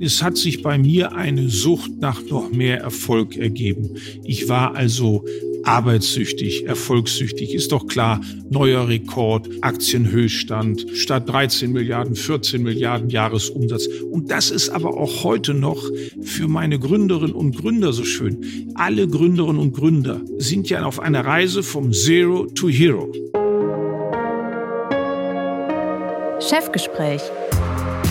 Es hat sich bei mir eine Sucht nach noch mehr Erfolg ergeben. Ich war also arbeitssüchtig, erfolgssüchtig. Ist doch klar, neuer Rekord, Aktienhöchststand, statt 13 Milliarden, 14 Milliarden Jahresumsatz. Und das ist aber auch heute noch für meine Gründerinnen und Gründer so schön. Alle Gründerinnen und Gründer sind ja auf einer Reise vom Zero to Hero. Chefgespräch,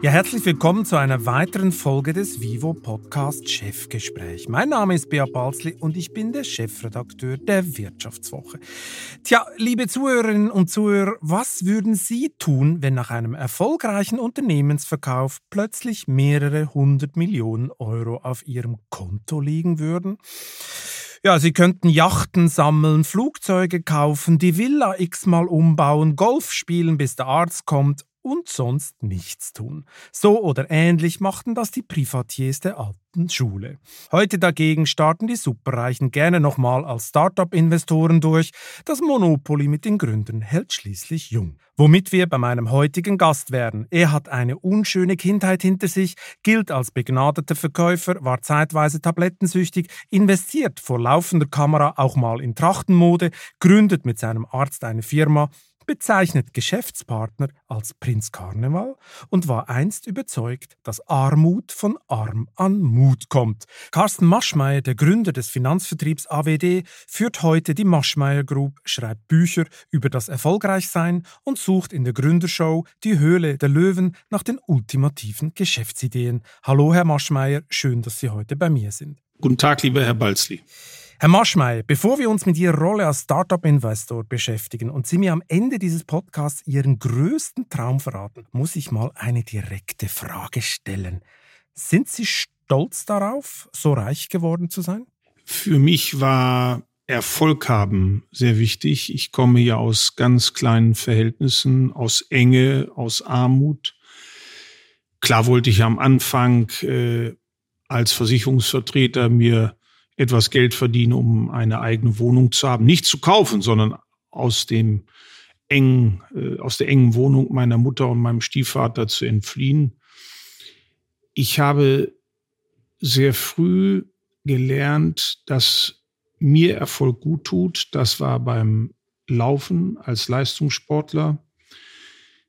Ja, herzlich willkommen zu einer weiteren Folge des Vivo Podcast Chefgespräch. Mein Name ist Bea Balzli und ich bin der Chefredakteur der Wirtschaftswoche. Tja, liebe Zuhörerinnen und Zuhörer, was würden Sie tun, wenn nach einem erfolgreichen Unternehmensverkauf plötzlich mehrere hundert Millionen Euro auf Ihrem Konto liegen würden? Ja, Sie könnten Yachten sammeln, Flugzeuge kaufen, die Villa x-mal umbauen, Golf spielen, bis der Arzt kommt und sonst nichts tun. So oder ähnlich machten das die Privatiers der alten Schule. Heute dagegen starten die Superreichen gerne nochmal als Start-up-Investoren durch. Das Monopoly mit den Gründern hält schließlich jung. Womit wir bei meinem heutigen Gast wären. Er hat eine unschöne Kindheit hinter sich, gilt als begnadeter Verkäufer, war zeitweise tablettensüchtig, investiert vor laufender Kamera auch mal in Trachtenmode, gründet mit seinem Arzt eine Firma, bezeichnet Geschäftspartner als Prinz Karneval und war einst überzeugt, dass Armut von Arm an Mut kommt. Carsten Maschmeyer, der Gründer des Finanzvertriebs AWD, führt heute die Maschmeyer Group, schreibt Bücher über das Erfolgreichsein und sucht in der Gründershow Die Höhle der Löwen nach den ultimativen Geschäftsideen. Hallo, Herr Maschmeyer, schön, dass Sie heute bei mir sind. Guten Tag, lieber Herr Balzli. Herr Maschmeyer, bevor wir uns mit Ihrer Rolle als Startup-Investor beschäftigen und Sie mir am Ende dieses Podcasts Ihren größten Traum verraten, muss ich mal eine direkte Frage stellen. Sind Sie stolz darauf, so reich geworden zu sein? Für mich war Erfolg haben sehr wichtig. Ich komme ja aus ganz kleinen Verhältnissen, aus Enge, aus Armut. Klar wollte ich am Anfang äh, als Versicherungsvertreter mir etwas Geld verdiene, um eine eigene Wohnung zu haben. Nicht zu kaufen, sondern aus dem engen, äh, aus der engen Wohnung meiner Mutter und meinem Stiefvater zu entfliehen. Ich habe sehr früh gelernt, dass mir Erfolg gut tut. Das war beim Laufen als Leistungssportler.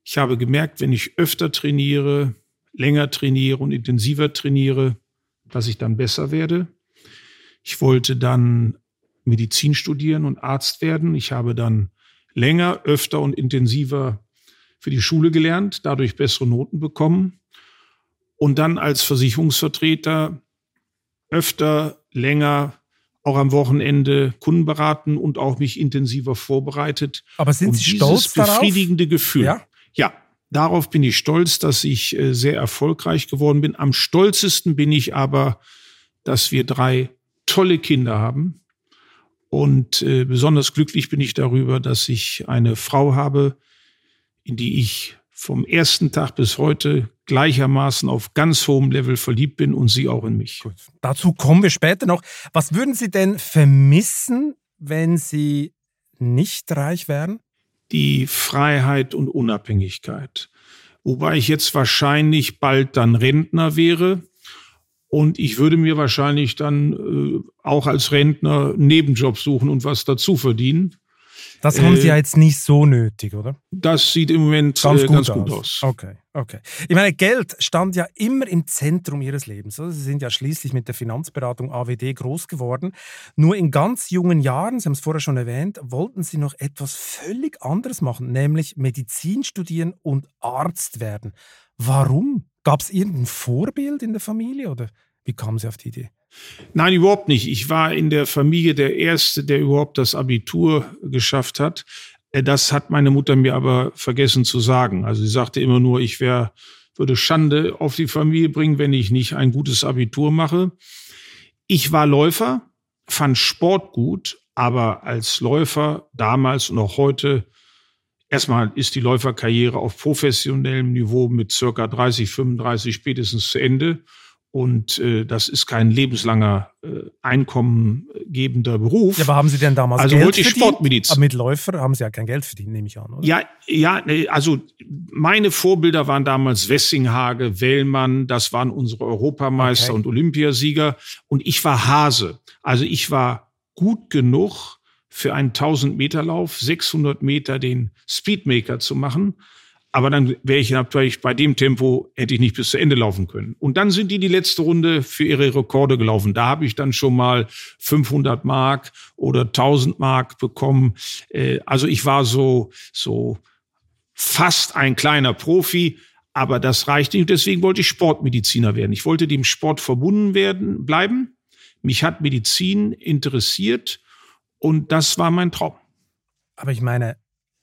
Ich habe gemerkt, wenn ich öfter trainiere, länger trainiere und intensiver trainiere, dass ich dann besser werde. Ich wollte dann Medizin studieren und Arzt werden. Ich habe dann länger, öfter und intensiver für die Schule gelernt, dadurch bessere Noten bekommen und dann als Versicherungsvertreter öfter, länger, auch am Wochenende Kunden beraten und auch mich intensiver vorbereitet. Aber sind Sie stolz darauf? befriedigende Gefühl. Ja? ja, darauf bin ich stolz, dass ich äh, sehr erfolgreich geworden bin. Am stolzesten bin ich aber, dass wir drei tolle Kinder haben. Und äh, besonders glücklich bin ich darüber, dass ich eine Frau habe, in die ich vom ersten Tag bis heute gleichermaßen auf ganz hohem Level verliebt bin und sie auch in mich. Gut. Dazu kommen wir später noch. Was würden Sie denn vermissen, wenn Sie nicht reich wären? Die Freiheit und Unabhängigkeit. Wobei ich jetzt wahrscheinlich bald dann Rentner wäre und ich würde mir wahrscheinlich dann äh, auch als Rentner Nebenjob suchen und was dazu verdienen. Das haben Sie ja äh, jetzt nicht so nötig, oder? Das sieht im Moment ganz, äh, gut, ganz aus. gut, aus. Okay, okay. Ich meine, Geld stand ja immer im Zentrum Ihres Lebens. Sie sind ja schließlich mit der Finanzberatung AWD groß geworden. Nur in ganz jungen Jahren, Sie haben es vorher schon erwähnt, wollten Sie noch etwas völlig anderes machen, nämlich Medizin studieren und Arzt werden. Warum? Gab es irgendein Vorbild in der Familie oder wie kamen Sie auf die Idee? Nein, überhaupt nicht. Ich war in der Familie der Erste, der überhaupt das Abitur geschafft hat. Äh, das hat meine Mutter mir aber vergessen zu sagen. Also sie sagte immer nur, ich wär, würde Schande auf die Familie bringen, wenn ich nicht ein gutes Abitur mache. Ich war Läufer, fand Sport gut, aber als Läufer damals und auch heute Erstmal ist die Läuferkarriere auf professionellem Niveau mit circa 30, 35 spätestens zu Ende. Und äh, das ist kein lebenslanger äh, einkommengebender Beruf. Ja, aber haben Sie denn damals also Geld wollte ich verdient? Sportmedizin. Aber mit Läufer haben Sie ja kein Geld verdient, nehme ich an, oder? Ja, ja, nee, also meine Vorbilder waren damals Wessinghage, Wellmann, das waren unsere Europameister Okay. und Olympiasieger. Und ich war Hase. Also ich war gut genug für einen 1000 Meter Lauf, 600 Meter den Speedmaker zu machen. Aber dann wäre ich natürlich bei dem Tempo, hätte ich nicht bis zu Ende laufen können. Und dann sind die die letzte Runde für ihre Rekorde gelaufen. Da habe ich dann schon mal 500 Mark oder 1000 Mark bekommen. Äh, Also ich war so, so fast ein kleiner Profi, aber das reichte nicht. Deswegen wollte ich Sportmediziner werden. Ich wollte dem Sport verbunden werden, bleiben. Mich hat Medizin interessiert und das war mein Traum. Aber ich meine,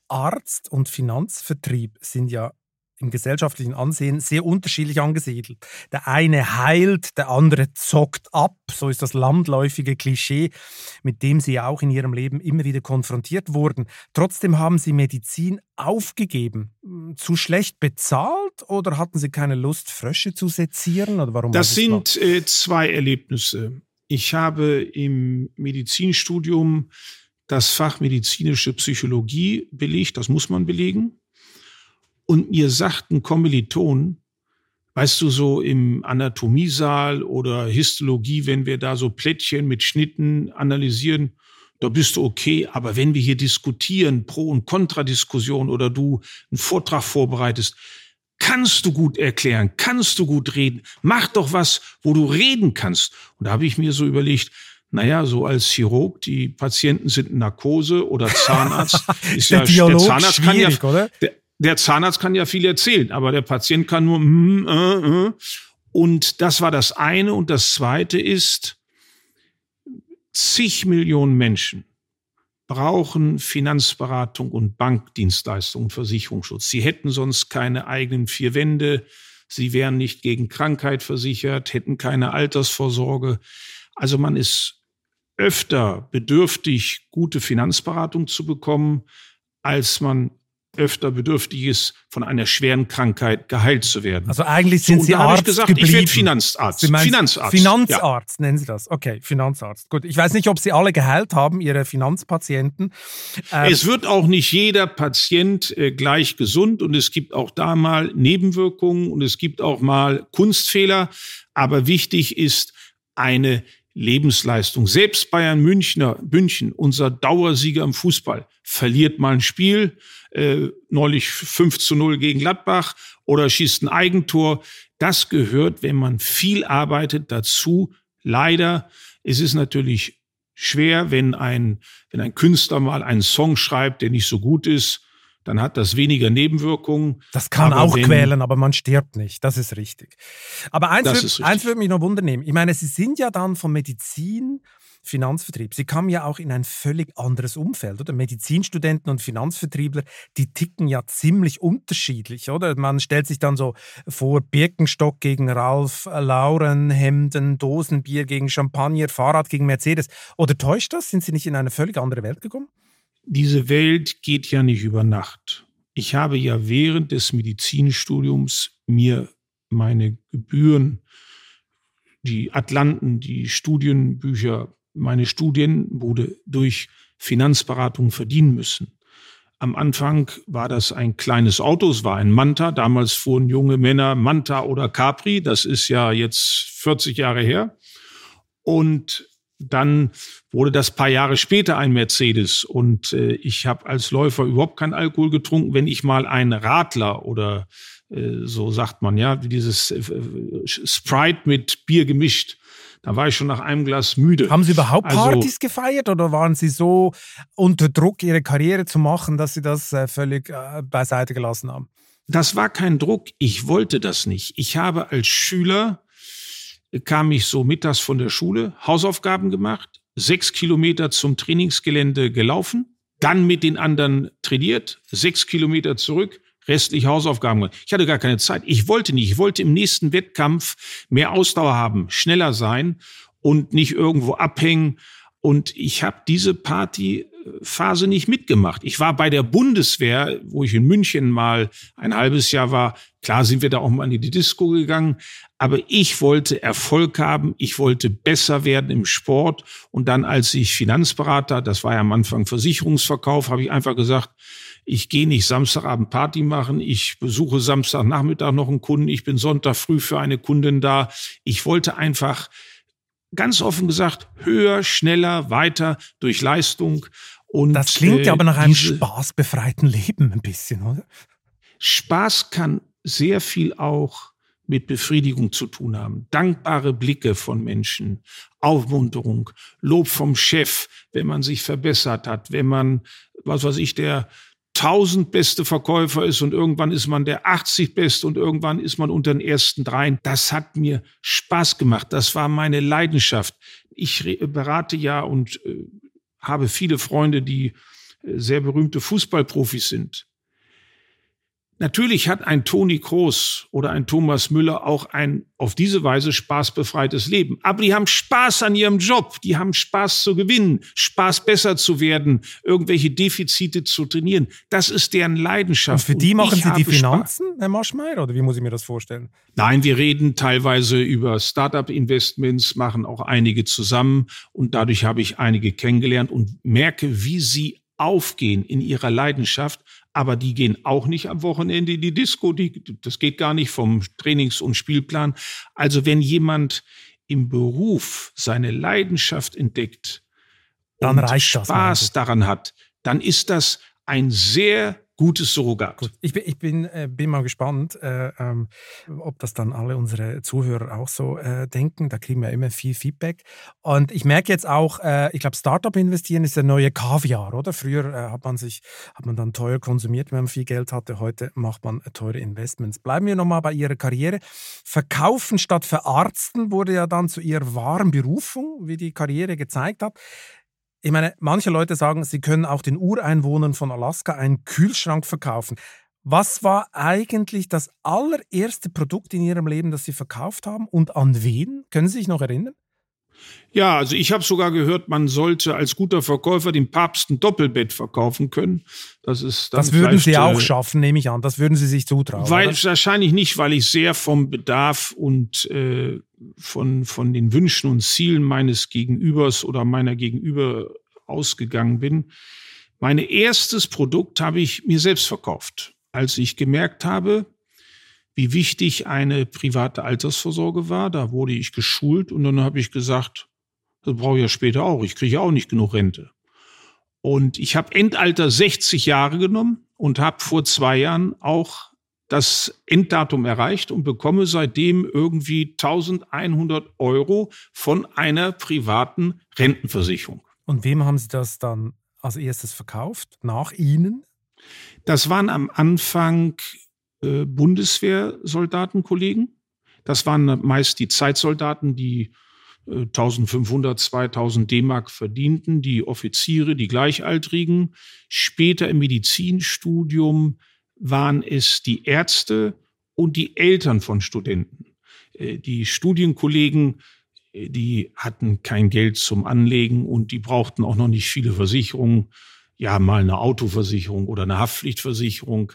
Arzt und Finanzvertrieb sind ja im gesellschaftlichen Ansehen sehr unterschiedlich angesiedelt. Der eine heilt, der andere zockt ab. So ist das landläufige Klischee, mit dem Sie auch in Ihrem Leben immer wieder konfrontiert wurden. Trotzdem haben Sie Medizin aufgegeben. Zu schlecht bezahlt oder hatten Sie keine Lust, Frösche zu sezieren? Oder warum Das war das sind äh, zwei Erlebnisse. Ich habe im Medizinstudium das Fach medizinische Psychologie belegt, das muss man belegen. Und mir sagten Kommilitonen, weißt du, so im Anatomiesaal oder Histologie, wenn wir da so Plättchen mit Schnitten analysieren, da bist du okay. Aber wenn wir hier diskutieren, Pro- und Kontradiskussion oder du einen Vortrag vorbereitest, kannst du gut erklären, kannst du gut reden, mach doch was, wo du reden kannst. Und da habe ich mir so überlegt, naja, so als Chirurg, die Patienten sind in Narkose oder Zahnarzt, ist der ja, Dialog der Zahnarzt kann ja, oder? der, der Zahnarzt kann ja viel erzählen, aber der Patient kann nur, mm, äh, äh. und das war das eine. Und das zweite ist, zig Millionen Menschen brauchen Finanzberatung und Bankdienstleistungen und Versicherungsschutz. Sie hätten sonst keine eigenen vier Wände, sie wären nicht gegen Krankheit versichert, hätten keine Altersvorsorge. Also man ist öfter bedürftig, gute Finanzberatung zu bekommen, als man öfter bedürftig ist, von einer schweren Krankheit geheilt zu werden. Also eigentlich So, sind und Sie Arzt ich gesagt, geblieben. ich werde Finanzarzt. Sie Finanzarzt. Finanzarzt nennen Sie das. Okay, Finanzarzt. Gut, ich weiß nicht, ob Sie alle geheilt haben, Ihre Finanzpatienten. Ähm, Es wird auch nicht jeder Patient äh, gleich gesund und es gibt auch da mal Nebenwirkungen und es gibt auch mal Kunstfehler. Aber wichtig ist eine Lebensleistung. Selbst Bayern Münchner, München, unser Dauersieger im Fußball, verliert mal ein Spiel, äh, neulich 5 zu 0 gegen Gladbach oder schießt ein Eigentor. Das gehört, wenn man viel arbeitet, dazu. Leider, es ist natürlich schwer, wenn ein, wenn ein Künstler mal einen Song schreibt, der nicht so gut ist, dann hat das weniger Nebenwirkungen. Das kann Aber auch wenn- quälen, aber man stirbt nicht. Das ist richtig. Aber eins, richtig. eins würde mich noch wundern Ich meine, Sie sind ja dann von Medizin, Finanzvertrieb. Sie kamen ja auch in ein völlig anderes Umfeld, oder? Medizinstudenten und Finanzvertriebler, die ticken ja ziemlich unterschiedlich, oder? Man stellt sich dann so vor, Birkenstock gegen Ralf Lauren, Hemden, Dosenbier gegen Champagner, Fahrrad gegen Mercedes. Oder täuscht das? Sind Sie nicht in eine völlig andere Welt gekommen? Diese Welt geht ja nicht über Nacht. Ich habe ja während des Medizinstudiums mir meine Gebühren, die Atlanten, die Studienbücher, meine Studienbude durch Finanzberatung verdienen müssen. Am Anfang war das ein kleines Auto, es war ein Manta. Damals fuhren junge Männer Manta oder Capri. Das ist ja jetzt 40 Jahre her. Und dann wurde das paar Jahre später ein Mercedes. Und äh, ich habe als Läufer überhaupt keinen Alkohol getrunken. Wenn ich mal einen Radler oder äh, so sagt man ja, dieses äh, Sprite mit Bier gemischt, da war ich schon nach einem Glas müde. Haben Sie überhaupt Also- Partys gefeiert oder waren Sie so unter Druck, Ihre Karriere zu machen, dass Sie das äh, völlig äh, beiseite gelassen haben? Das war kein Druck. Ich wollte das nicht. Ich habe als Schüler, kam ich so mittags von der Schule, Hausaufgaben gemacht, sechs Kilometer zum Trainingsgelände gelaufen, dann mit den anderen trainiert, sechs Kilometer zurück, restlich Hausaufgaben gemacht. Ich hatte gar keine Zeit. Ich wollte nicht. Ich wollte im nächsten Wettkampf mehr Ausdauer haben, schneller sein und nicht irgendwo abhängen. Und ich habe diese Party Phase nicht mitgemacht. Ich war bei der Bundeswehr, wo ich in München mal ein halbes Jahr war. Klar sind wir da auch mal in die Disco gegangen, aber ich wollte Erfolg haben, ich wollte besser werden im Sport. Und dann, als ich Finanzberater, das war ja am Anfang Versicherungsverkauf, habe ich einfach gesagt, ich gehe nicht Samstagabend Party machen, ich besuche Samstagnachmittag noch einen Kunden, ich bin Sonntag früh für eine Kundin da. Ich wollte einfach ganz offen gesagt höher, schneller, weiter durch Leistung. Und, das klingt ja äh, aber nach einem spaßbefreiten Leben ein bisschen, oder? Spaß kann sehr viel auch mit Befriedigung zu tun haben. Dankbare Blicke von Menschen, Aufmunterung, Lob vom Chef, wenn man sich verbessert hat, wenn man, was weiß ich, der 1000 beste Verkäufer ist und irgendwann ist man der 80 beste und irgendwann ist man unter den ersten dreien. Das hat mir Spaß gemacht. Das war meine Leidenschaft. Ich berate ja und äh, habe viele Freunde, die äh, sehr berühmte Fußballprofis sind. Natürlich hat ein Toni Kroos oder ein Thomas Müller auch ein auf diese Weise spaßbefreites Leben. Aber die haben Spaß an ihrem Job. Die haben Spaß zu gewinnen, Spaß besser zu werden, irgendwelche Defizite zu trainieren. Das ist deren Leidenschaft. Und für die Und machen Sie die Finanzen, Spaß. Herr Marschmeier, oder wie muss ich mir das vorstellen? Nein, wir reden teilweise über Startup-Investments, machen auch einige zusammen. Und dadurch habe ich einige kennengelernt und merke, wie sie aufgehen in ihrer Leidenschaft, aber die gehen auch nicht am Wochenende in die Disco, die, das geht gar nicht vom Trainings- und Spielplan. Also wenn jemand im Beruf seine Leidenschaft entdeckt dann und reicht Spaß daran hat, dann ist das ein sehr gutes Surrogat. Gut. Ich bin, ich bin, äh, bin mal gespannt, äh, ähm, ob das dann alle unsere Zuhörer auch so äh, denken. Da kriegen wir immer viel Feedback. Und ich merke jetzt auch, äh, ich glaube, Startup investieren ist der neue Kaviar, oder? Früher äh, hat man sich, hat man dann teuer konsumiert, wenn man viel Geld hatte. Heute macht man teure Investments. Bleiben wir nochmal bei Ihrer Karriere. Verkaufen statt verarzten wurde ja dann zu Ihrer wahren Berufung, wie die Karriere gezeigt hat. Ich meine, manche Leute sagen, sie können auch den Ureinwohnern von Alaska einen Kühlschrank verkaufen. Was war eigentlich das allererste Produkt in Ihrem Leben, das Sie verkauft haben und an wen? Können Sie sich noch erinnern? Ja, also ich habe sogar gehört, man sollte als guter Verkäufer dem Papst ein Doppelbett verkaufen können. Das ist Das würden Sie auch äh, schaffen, nehme ich an. Das würden Sie sich zutrauen. Weil oder? wahrscheinlich nicht, weil ich sehr vom Bedarf und äh, von von den Wünschen und Zielen meines Gegenübers oder meiner Gegenüber ausgegangen bin. Mein erstes Produkt habe ich mir selbst verkauft, als ich gemerkt habe, wie wichtig eine private Altersvorsorge war. Da wurde ich geschult und dann habe ich gesagt, das brauche ich ja später auch. Ich kriege auch nicht genug Rente. Und ich habe Endalter 60 Jahre genommen und habe vor zwei Jahren auch das Enddatum erreicht und bekomme seitdem irgendwie 1100 Euro von einer privaten Rentenversicherung. Und wem haben Sie das dann als erstes verkauft? Nach Ihnen? Das waren am Anfang äh, Bundeswehrsoldatenkollegen. Das waren meist die Zeitsoldaten, die äh, 1500, 2000 D-Mark verdienten, die Offiziere, die Gleichaltrigen. Später im Medizinstudium waren es die Ärzte und die Eltern von Studenten. Äh, die Studienkollegen, äh, die hatten kein Geld zum Anlegen und die brauchten auch noch nicht viele Versicherungen. Ja, mal eine Autoversicherung oder eine Haftpflichtversicherung.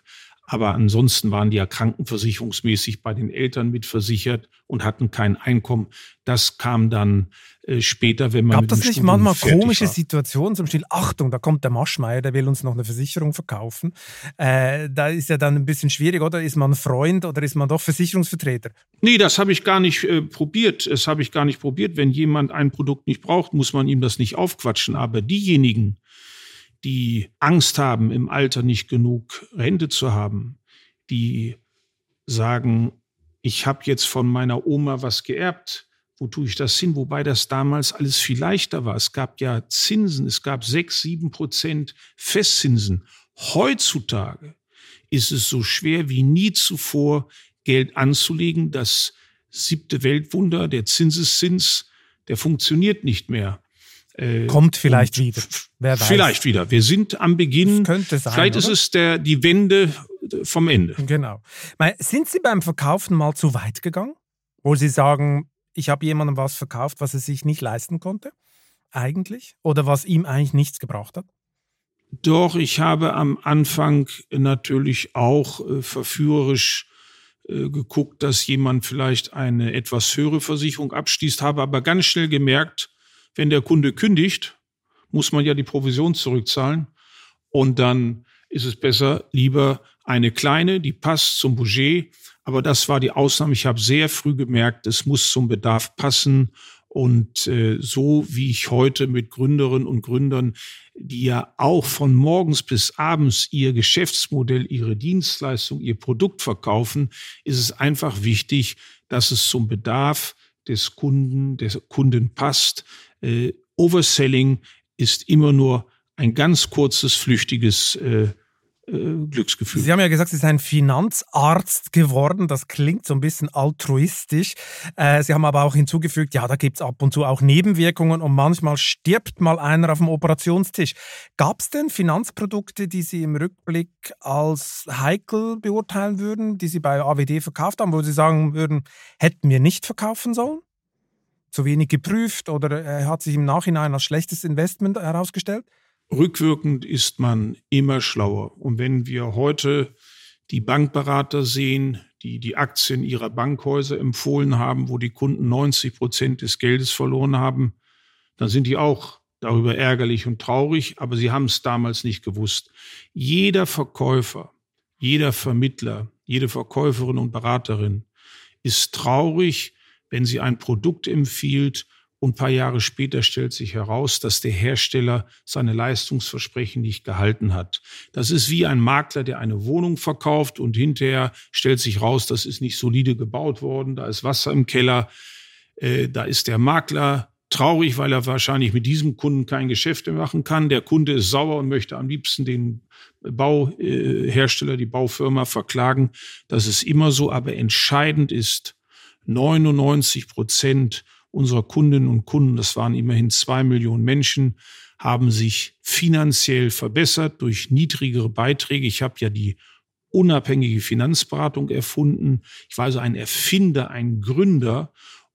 Aber ansonsten waren die ja krankenversicherungsmäßig bei den Eltern mitversichert und hatten kein Einkommen. Das kam dann äh, später, wenn man. Gab das nicht Studium manchmal komische war. Situationen zum Beispiel? Achtung, da kommt der Maschmeier, der will uns noch eine Versicherung verkaufen. Äh, da ist ja dann ein bisschen schwierig, oder? Ist man Freund oder ist man doch Versicherungsvertreter? Nee, das habe ich gar nicht äh, probiert. Das habe ich gar nicht probiert. Wenn jemand ein Produkt nicht braucht, muss man ihm das nicht aufquatschen. Aber diejenigen, die Angst haben, im Alter nicht genug Rente zu haben, die sagen, ich habe jetzt von meiner Oma was geerbt, wo tue ich das hin? Wobei das damals alles viel leichter war. Es gab ja Zinsen, es gab sechs, sieben Prozent Festzinsen. Heutzutage ist es so schwer wie nie zuvor, Geld anzulegen. Das siebte Weltwunder, der Zinseszins, der funktioniert nicht mehr. Äh, Kommt vielleicht wieder. Wer weiß. Vielleicht wieder. Wir sind am Beginn. Das könnte sein. Vielleicht oder? ist es der, die Wende vom Ende. Genau. Sind Sie beim Verkaufen mal zu weit gegangen? Wo Sie sagen, ich habe jemandem was verkauft, was er sich nicht leisten konnte? Eigentlich? Oder was ihm eigentlich nichts gebracht hat? Doch, ich habe am Anfang natürlich auch äh, verführerisch äh, geguckt, dass jemand vielleicht eine etwas höhere Versicherung abschließt, habe aber ganz schnell gemerkt, wenn der Kunde kündigt, muss man ja die Provision zurückzahlen. Und dann ist es besser, lieber eine kleine, die passt zum Budget. Aber das war die Ausnahme. Ich habe sehr früh gemerkt, es muss zum Bedarf passen. Und äh, so wie ich heute mit Gründerinnen und Gründern, die ja auch von morgens bis abends ihr Geschäftsmodell, ihre Dienstleistung, ihr Produkt verkaufen, ist es einfach wichtig, dass es zum Bedarf des Kunden, des Kunden passt. Äh, Overselling ist immer nur ein ganz kurzes, flüchtiges äh, äh, Glücksgefühl. Sie haben ja gesagt, Sie sind ein Finanzarzt geworden. Das klingt so ein bisschen altruistisch. Äh, Sie haben aber auch hinzugefügt, ja, da gibt es ab und zu auch Nebenwirkungen und manchmal stirbt mal einer auf dem Operationstisch. Gab es denn Finanzprodukte, die Sie im Rückblick als heikel beurteilen würden, die Sie bei AWD verkauft haben, wo Sie sagen würden, hätten wir nicht verkaufen sollen? Zu wenig geprüft oder äh, hat sich im Nachhinein als schlechtes Investment herausgestellt? rückwirkend ist man immer schlauer. Und wenn wir heute die Bankberater sehen, die die Aktien ihrer Bankhäuser empfohlen haben, wo die Kunden 90 Prozent des Geldes verloren haben, dann sind die auch darüber ärgerlich und traurig, aber sie haben es damals nicht gewusst. Jeder Verkäufer, jeder Vermittler, jede Verkäuferin und Beraterin ist traurig, wenn sie ein Produkt empfiehlt und ein paar Jahre später stellt sich heraus, dass der Hersteller seine Leistungsversprechen nicht gehalten hat. Das ist wie ein Makler, der eine Wohnung verkauft und hinterher stellt sich raus, das ist nicht solide gebaut worden, da ist Wasser im Keller, äh, da ist der Makler traurig, weil er wahrscheinlich mit diesem Kunden kein Geschäft mehr machen kann. Der Kunde ist sauer und möchte am liebsten den Bauhersteller, die Baufirma verklagen. Das ist immer so, aber entscheidend ist, 99 Prozent unserer Kundinnen und Kunden, das waren immerhin zwei Millionen Menschen, haben sich finanziell verbessert durch niedrigere Beiträge. Ich habe ja die unabhängige Finanzberatung erfunden. Ich war also ein Erfinder, ein Gründer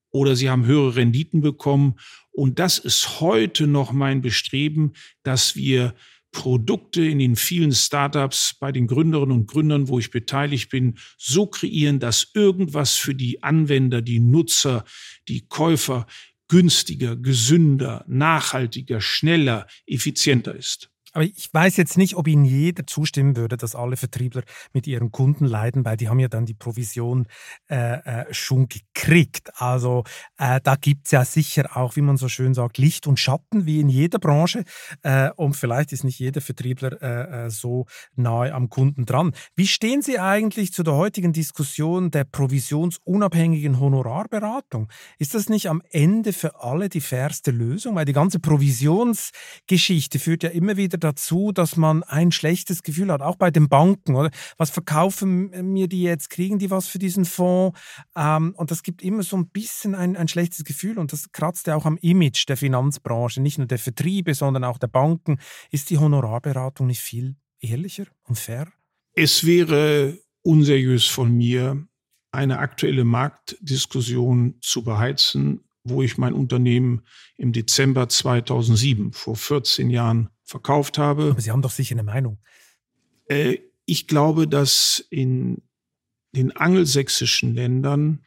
oder sie haben höhere Renditen bekommen. Und das ist heute noch mein Bestreben, dass wir Produkte in den vielen Startups bei den Gründerinnen und Gründern, wo ich beteiligt bin, so kreieren, dass irgendwas für die Anwender, die Nutzer, die Käufer günstiger, gesünder, nachhaltiger, schneller, effizienter ist. Aber ich weiß jetzt nicht, ob Ihnen jeder zustimmen würde, dass alle Vertriebler mit ihren Kunden leiden, weil die haben ja dann die Provision äh, äh, schon gekriegt. Also äh, da gibt es ja sicher auch, wie man so schön sagt, Licht und Schatten, wie in jeder Branche. Äh, und vielleicht ist nicht jeder Vertriebler äh, äh, so nahe am Kunden dran. Wie stehen Sie eigentlich zu der heutigen Diskussion der provisionsunabhängigen Honorarberatung? Ist das nicht am Ende für alle die fairste Lösung? Weil die ganze Provisionsgeschichte führt ja immer wieder dazu, dass man ein schlechtes Gefühl hat, auch bei den Banken. Oder? Was verkaufen mir die jetzt? Kriegen die was für diesen Fonds? Ähm, und das gibt immer so ein bisschen ein, ein schlechtes Gefühl und das kratzt ja auch am Image der Finanzbranche, nicht nur der Vertriebe, sondern auch der Banken. Ist die Honorarberatung nicht viel ehrlicher und fair? Es wäre unseriös von mir, eine aktuelle Marktdiskussion zu beheizen, wo ich mein Unternehmen im Dezember 2007, vor 14 Jahren, verkauft habe. Aber Sie haben doch sicher eine Meinung. Äh, ich glaube, dass in den angelsächsischen Ländern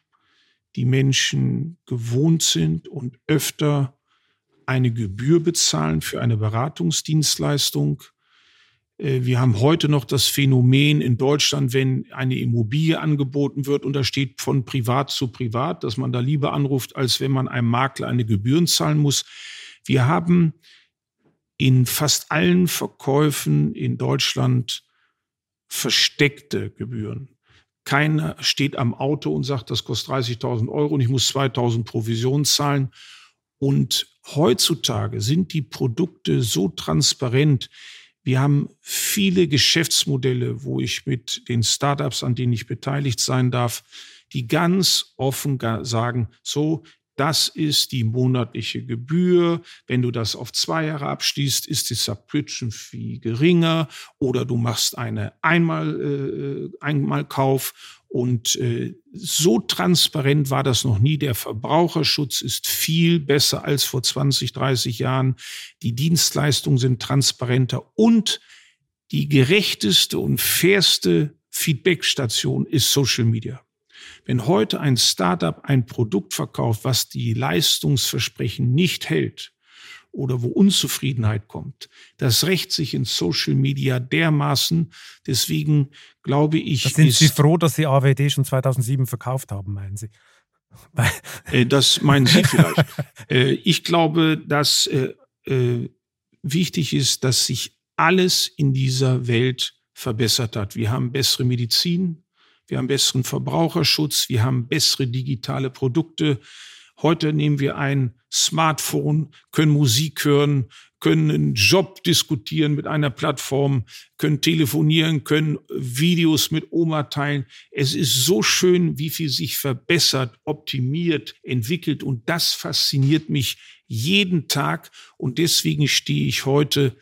die Menschen gewohnt sind und öfter eine Gebühr bezahlen für eine Beratungsdienstleistung. Äh, wir haben heute noch das Phänomen in Deutschland, wenn eine Immobilie angeboten wird und da steht von privat zu privat, dass man da lieber anruft, als wenn man einem Makler eine Gebühren zahlen muss. Wir haben in fast allen Verkäufen in Deutschland versteckte Gebühren. Keiner steht am Auto und sagt, das kostet 30.000 Euro und ich muss 2.000 Provision zahlen. Und heutzutage sind die Produkte so transparent. Wir haben viele Geschäftsmodelle, wo ich mit den Startups, an denen ich beteiligt sein darf, die ganz offen sagen, so, das ist die monatliche Gebühr. Wenn du das auf zwei Jahre abschließt, ist die Subscription Fee geringer oder du machst eine Einmal, äh, Einmalkauf und äh, so transparent war das noch nie. Der Verbraucherschutz ist viel besser als vor 20, 30 Jahren. Die Dienstleistungen sind transparenter und die gerechteste und fairste Feedbackstation ist Social Media. Wenn heute ein Startup ein Produkt verkauft, was die Leistungsversprechen nicht hält oder wo Unzufriedenheit kommt, das rächt sich in Social Media dermaßen. Deswegen glaube ich. Da sind Sie froh, dass Sie AWD schon 2007 verkauft haben, meinen Sie? Äh, das meinen Sie vielleicht. Äh, ich glaube, dass äh, wichtig ist, dass sich alles in dieser Welt verbessert hat. Wir haben bessere Medizin, wir haben besseren Verbraucherschutz, wir haben bessere digitale Produkte. Heute nehmen wir ein Smartphone, können Musik hören, können einen Job diskutieren mit einer Plattform, können telefonieren, können Videos mit Oma teilen. Es ist so schön, wie viel sich verbessert, optimiert, entwickelt und das fasziniert mich jeden Tag und deswegen stehe ich heute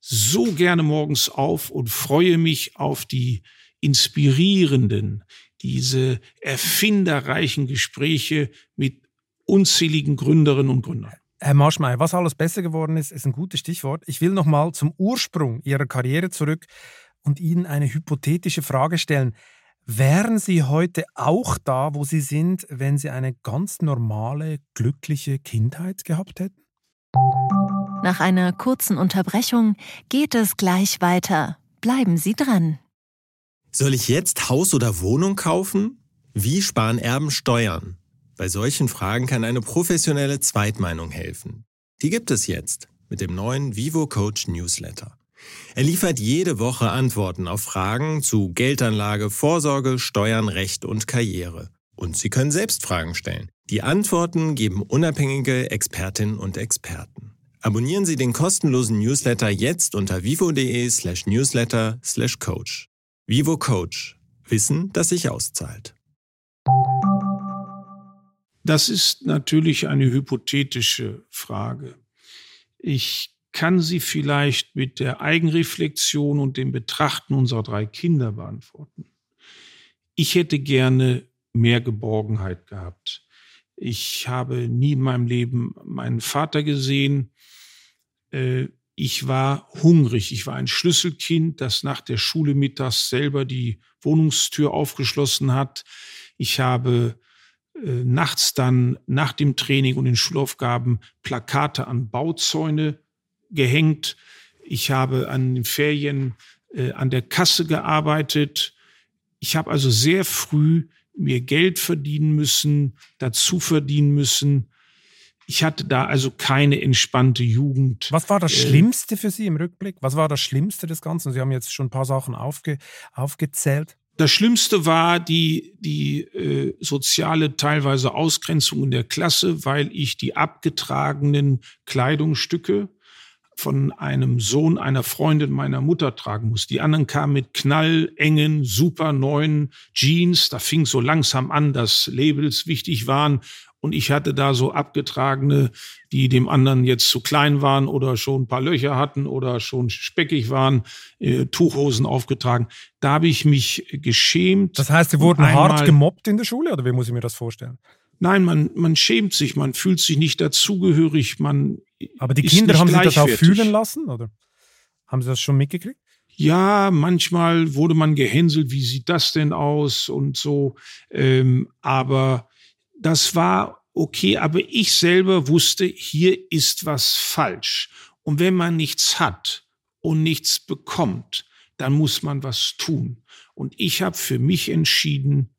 so gerne morgens auf und freue mich auf die inspirierenden, diese erfinderreichen Gespräche mit unzähligen Gründerinnen und Gründern. Herr Marschmeier, was alles besser geworden ist, ist ein gutes Stichwort. Ich will nochmal zum Ursprung Ihrer Karriere zurück und Ihnen eine hypothetische Frage stellen. Wären Sie heute auch da, wo Sie sind, wenn Sie eine ganz normale, glückliche Kindheit gehabt hätten? Nach einer kurzen Unterbrechung geht es gleich weiter. Bleiben Sie dran. Soll ich jetzt Haus oder Wohnung kaufen? Wie sparen Erben Steuern? Bei solchen Fragen kann eine professionelle Zweitmeinung helfen. Die gibt es jetzt mit dem neuen Vivo Coach Newsletter. Er liefert jede Woche Antworten auf Fragen zu Geldanlage, Vorsorge, Steuern, Recht und Karriere. Und Sie können selbst Fragen stellen. Die Antworten geben unabhängige Expertinnen und Experten. Abonnieren Sie den kostenlosen Newsletter jetzt unter vivo.de Vivo Coach. Wissen, das sich auszahlt. Das ist natürlich eine hypothetische Frage. Ich kann sie vielleicht mit der Eigenreflexion und dem Betrachten unserer drei Kinder beantworten. Ich hätte gerne mehr Geborgenheit gehabt. Ich habe nie in meinem Leben meinen Vater gesehen. Äh, ich war hungrig. Ich war ein Schlüsselkind, das nach der Schule mittags selber die Wohnungstür aufgeschlossen hat. Ich habe äh, nachts dann nach dem Training und den Schulaufgaben Plakate an Bauzäune gehängt. Ich habe an den Ferien äh, an der Kasse gearbeitet. Ich habe also sehr früh mir Geld verdienen müssen, dazu verdienen müssen. Ich hatte da also keine entspannte Jugend. Was war das äh, Schlimmste für Sie im Rückblick? Was war das Schlimmste des Ganzen? Sie haben jetzt schon ein paar Sachen aufge, aufgezählt. Das Schlimmste war die, die äh, soziale teilweise Ausgrenzung in der Klasse, weil ich die abgetragenen Kleidungsstücke von einem Sohn einer Freundin meiner Mutter tragen muss. Die anderen kamen mit knallengen, super neuen Jeans. Da fing so langsam an, dass Labels wichtig waren. Und ich hatte da so abgetragene, die dem anderen jetzt zu klein waren oder schon ein paar Löcher hatten oder schon speckig waren, äh, Tuchhosen aufgetragen. Da habe ich mich geschämt. Das heißt, Sie wurden hart gemobbt in der Schule oder wie muss ich mir das vorstellen? Nein, man, man schämt sich, man fühlt sich nicht dazugehörig, man. Aber die Kinder haben Sie das auch fühlen lassen, oder? Haben Sie das schon mitgekriegt? Ja, manchmal wurde man gehänselt, wie sieht das denn aus und so. Ähm, aber das war okay, aber ich selber wusste, hier ist was falsch. Und wenn man nichts hat und nichts bekommt, dann muss man was tun. Und ich habe für mich entschieden,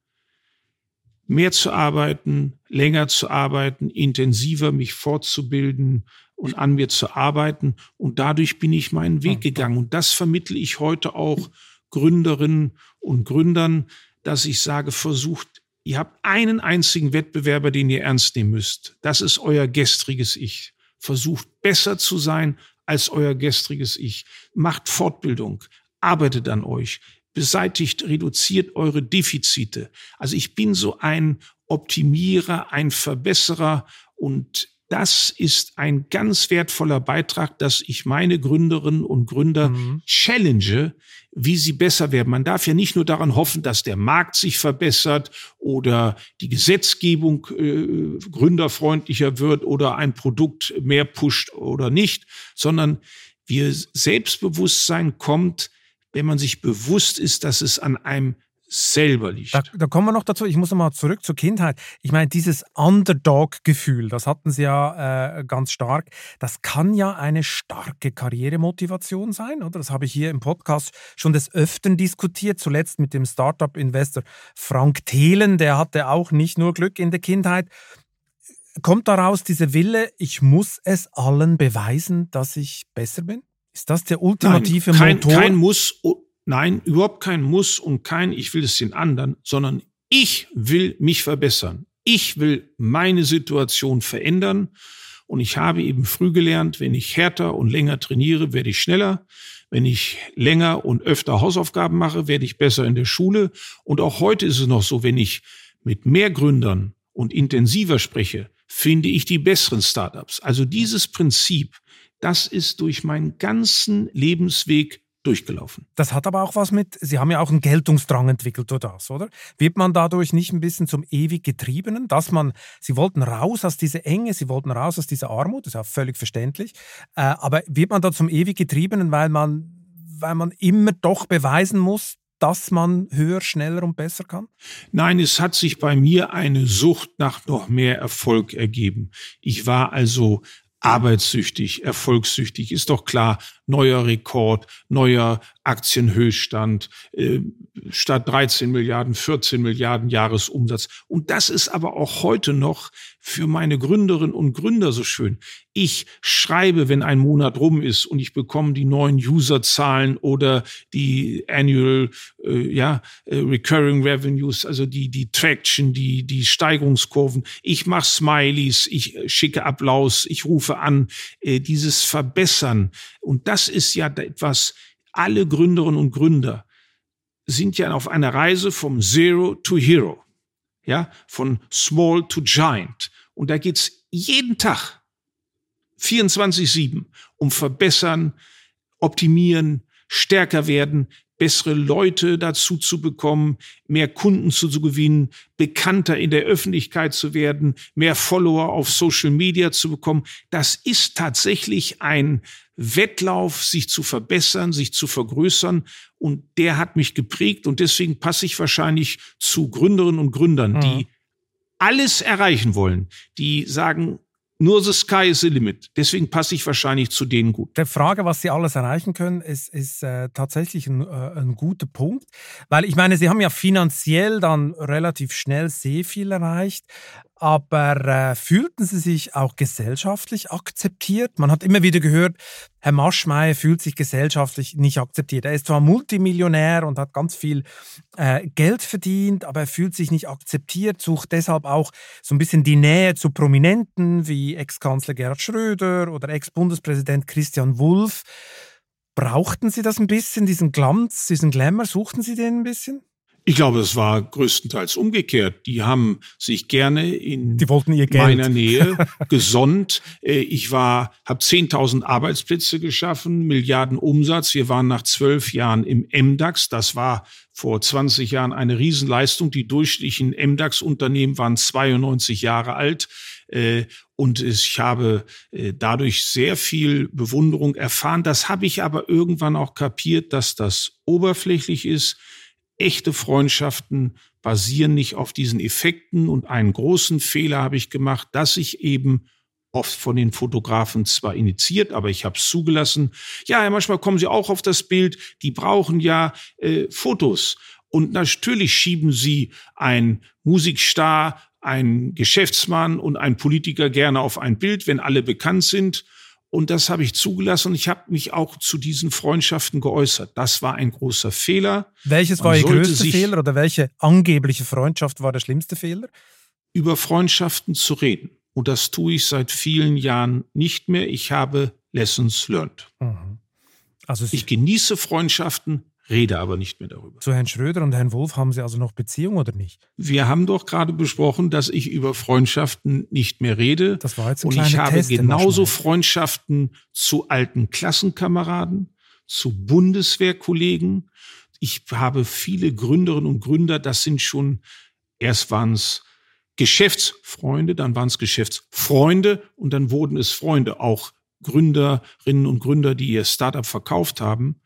mehr zu arbeiten, länger zu arbeiten, intensiver mich fortzubilden und an mir zu arbeiten. Und dadurch bin ich meinen Weg gegangen. Und das vermittle ich heute auch Gründerinnen und Gründern, dass ich sage, versucht Ihr habt einen einzigen Wettbewerber, den ihr ernst nehmen müsst. Das ist euer gestriges Ich. Versucht besser zu sein als euer gestriges Ich. Macht Fortbildung. Arbeitet an euch. beseitigt, reduziert eure Defizite. Also ich bin so ein Optimierer, ein Verbesserer und das ist ein ganz wertvoller Beitrag, dass ich meine Gründerinnen und Gründer mhm. challenge, wie sie besser werden. Man darf ja nicht nur daran hoffen, dass der Markt sich verbessert oder die Gesetzgebung äh, gründerfreundlicher wird oder ein Produkt mehr pusht oder nicht, sondern wie Selbstbewusstsein kommt, wenn man sich bewusst ist, dass es an einem selber liegt. Da, da, kommen wir noch dazu. Ich muss nochmal zurück zur Kindheit. Ich meine, dieses Underdog-Gefühl, das hatten Sie ja äh, ganz stark. Das kann ja eine starke Karrieremotivation sein, oder? Das habe ich hier im Podcast schon des Öfteren diskutiert. Zuletzt mit dem Startup-Investor Frank Thelen. Der hatte auch nicht nur Glück in der Kindheit. Kommt daraus dieser Wille, ich muss es allen beweisen, dass ich besser bin? Ist das der ultimative Nein, kein, Motor? Kein Muss Nein, überhaupt kein Muss und kein Ich will es den anderen, sondern ich will mich verbessern. Ich will meine Situation verändern. Und ich habe eben früh gelernt, wenn ich härter und länger trainiere, werde ich schneller. Wenn ich länger und öfter Hausaufgaben mache, werde ich besser in der Schule. Und auch heute ist es noch so, wenn ich mit mehr Gründern und intensiver spreche, finde ich die besseren Startups. Also dieses Prinzip, das ist durch meinen ganzen Lebensweg durchgelaufen. Das hat aber auch was mit, Sie haben ja auch einen Geltungsdrang entwickelt oder das, oder? Wird man dadurch nicht ein bisschen zum ewig Getriebenen, dass man, Sie wollten raus aus dieser Enge, Sie wollten raus aus dieser Armut, das ist ja völlig verständlich, äh, aber wird man da zum ewig Getriebenen, weil man, weil man immer doch beweisen muss, dass man höher, schneller und besser kann? Nein, es hat sich bei mir eine Sucht nach noch mehr Erfolg ergeben. Ich war also arbeitssüchtig, erfolgssüchtig, ist doch klar, neuer Rekord, neuer Aktienhöchststand, äh, statt 13 Milliarden, 14 Milliarden Jahresumsatz. Und das ist aber auch heute noch für meine Gründerinnen und Gründer so schön. Ich schreibe, wenn ein Monat rum ist und ich bekomme die neuen Userzahlen oder die Annual, äh, ja, äh, Recurring Revenues, also die, die Traction, die, die Steigerungskurven. Ich mache Smileys, ich schicke Applaus, ich rufe an, äh, dieses Verbessern. Und das ist ja etwas, alle Gründerinnen und Gründer sind ja auf einer Reise vom Zero to Hero, ja, von Small to Giant. Und da geht's jeden Tag 24-7 um Verbessern, Optimieren, stärker werden, bessere Leute dazu zu bekommen, mehr Kunden zu, zu gewinnen, bekannter in der Öffentlichkeit zu werden, mehr Follower auf Social Media zu bekommen. Das ist tatsächlich ein Wettlauf, sich zu verbessern, sich zu vergrößern. Und der hat mich geprägt. Und deswegen passe ich wahrscheinlich zu Gründerinnen und Gründern, mhm. die alles erreichen wollen, die sagen, nur the sky is the limit. Deswegen passe ich wahrscheinlich zu denen gut. Der Frage, was Sie alles erreichen können, ist, ist äh, tatsächlich ein, äh, ein guter Punkt. Weil ich meine, Sie haben ja finanziell dann relativ schnell sehr viel erreicht. Aber äh, fühlten Sie sich auch gesellschaftlich akzeptiert? Man hat immer wieder gehört, Herr Maschmeyer fühlt sich gesellschaftlich nicht akzeptiert. Er ist zwar Multimillionär und hat ganz viel äh, Geld verdient, aber er fühlt sich nicht akzeptiert, sucht deshalb auch so ein bisschen die Nähe zu Prominenten wie Ex-Kanzler Gerhard Schröder oder Ex-Bundespräsident Christian Wulff. Brauchten Sie das ein bisschen, diesen Glanz, diesen Glamour? Suchten Sie den ein bisschen? Ich glaube, es war größtenteils umgekehrt. Die haben sich gerne in meiner Nähe gesonnt. Äh, ich war, habe 10.000 Arbeitsplätze geschaffen, Milliarden Umsatz. Wir waren nach zwölf Jahren im MDAX. Das war vor 20 Jahren eine Riesenleistung. Die durchschnittlichen MDAX-Unternehmen waren 92 Jahre alt. Äh, und ich habe äh, dadurch sehr viel Bewunderung erfahren. Das habe ich aber irgendwann auch kapiert, dass das oberflächlich ist echte Freundschaften basieren nicht auf diesen Effekten und einen großen Fehler habe ich gemacht, dass ich eben oft von den Fotografen zwar initiiert, aber ich habe es zugelassen. Ja, manchmal kommen sie auch auf das Bild, die brauchen ja äh, Fotos. Und natürlich schieben sie ein Musikstar, ein Geschäftsmann und ein Politiker gerne auf ein Bild, wenn alle bekannt sind. Und das habe ich zugelassen und ich habe mich auch zu diesen Freundschaften geäußert. Das war ein großer Fehler. Welches Man war Ihr größter Fehler oder welche angebliche Freundschaft war der schlimmste Fehler? Über Freundschaften zu reden. Und das tue ich seit vielen Jahren nicht mehr. Ich habe Lessons learned. Mhm. Also ich genieße Freundschaften, rede aber nicht mehr darüber. Zu Herrn Schröder und Herrn Wolf haben Sie also noch Beziehung oder nicht? Wir haben doch gerade besprochen, dass ich über Freundschaften nicht mehr rede. Das war jetzt ein Und ich habe Test, genauso. Freundschaften zu alten Klassenkameraden, zu Bundeswehrkollegen. Ich habe viele Gründerinnen und Gründer, das sind schon, erst waren es Geschäftsfreunde, dann waren es Geschäftsfreunde und dann wurden es Freunde, auch Gründerinnen und Gründer, die ihr Startup verkauft haben.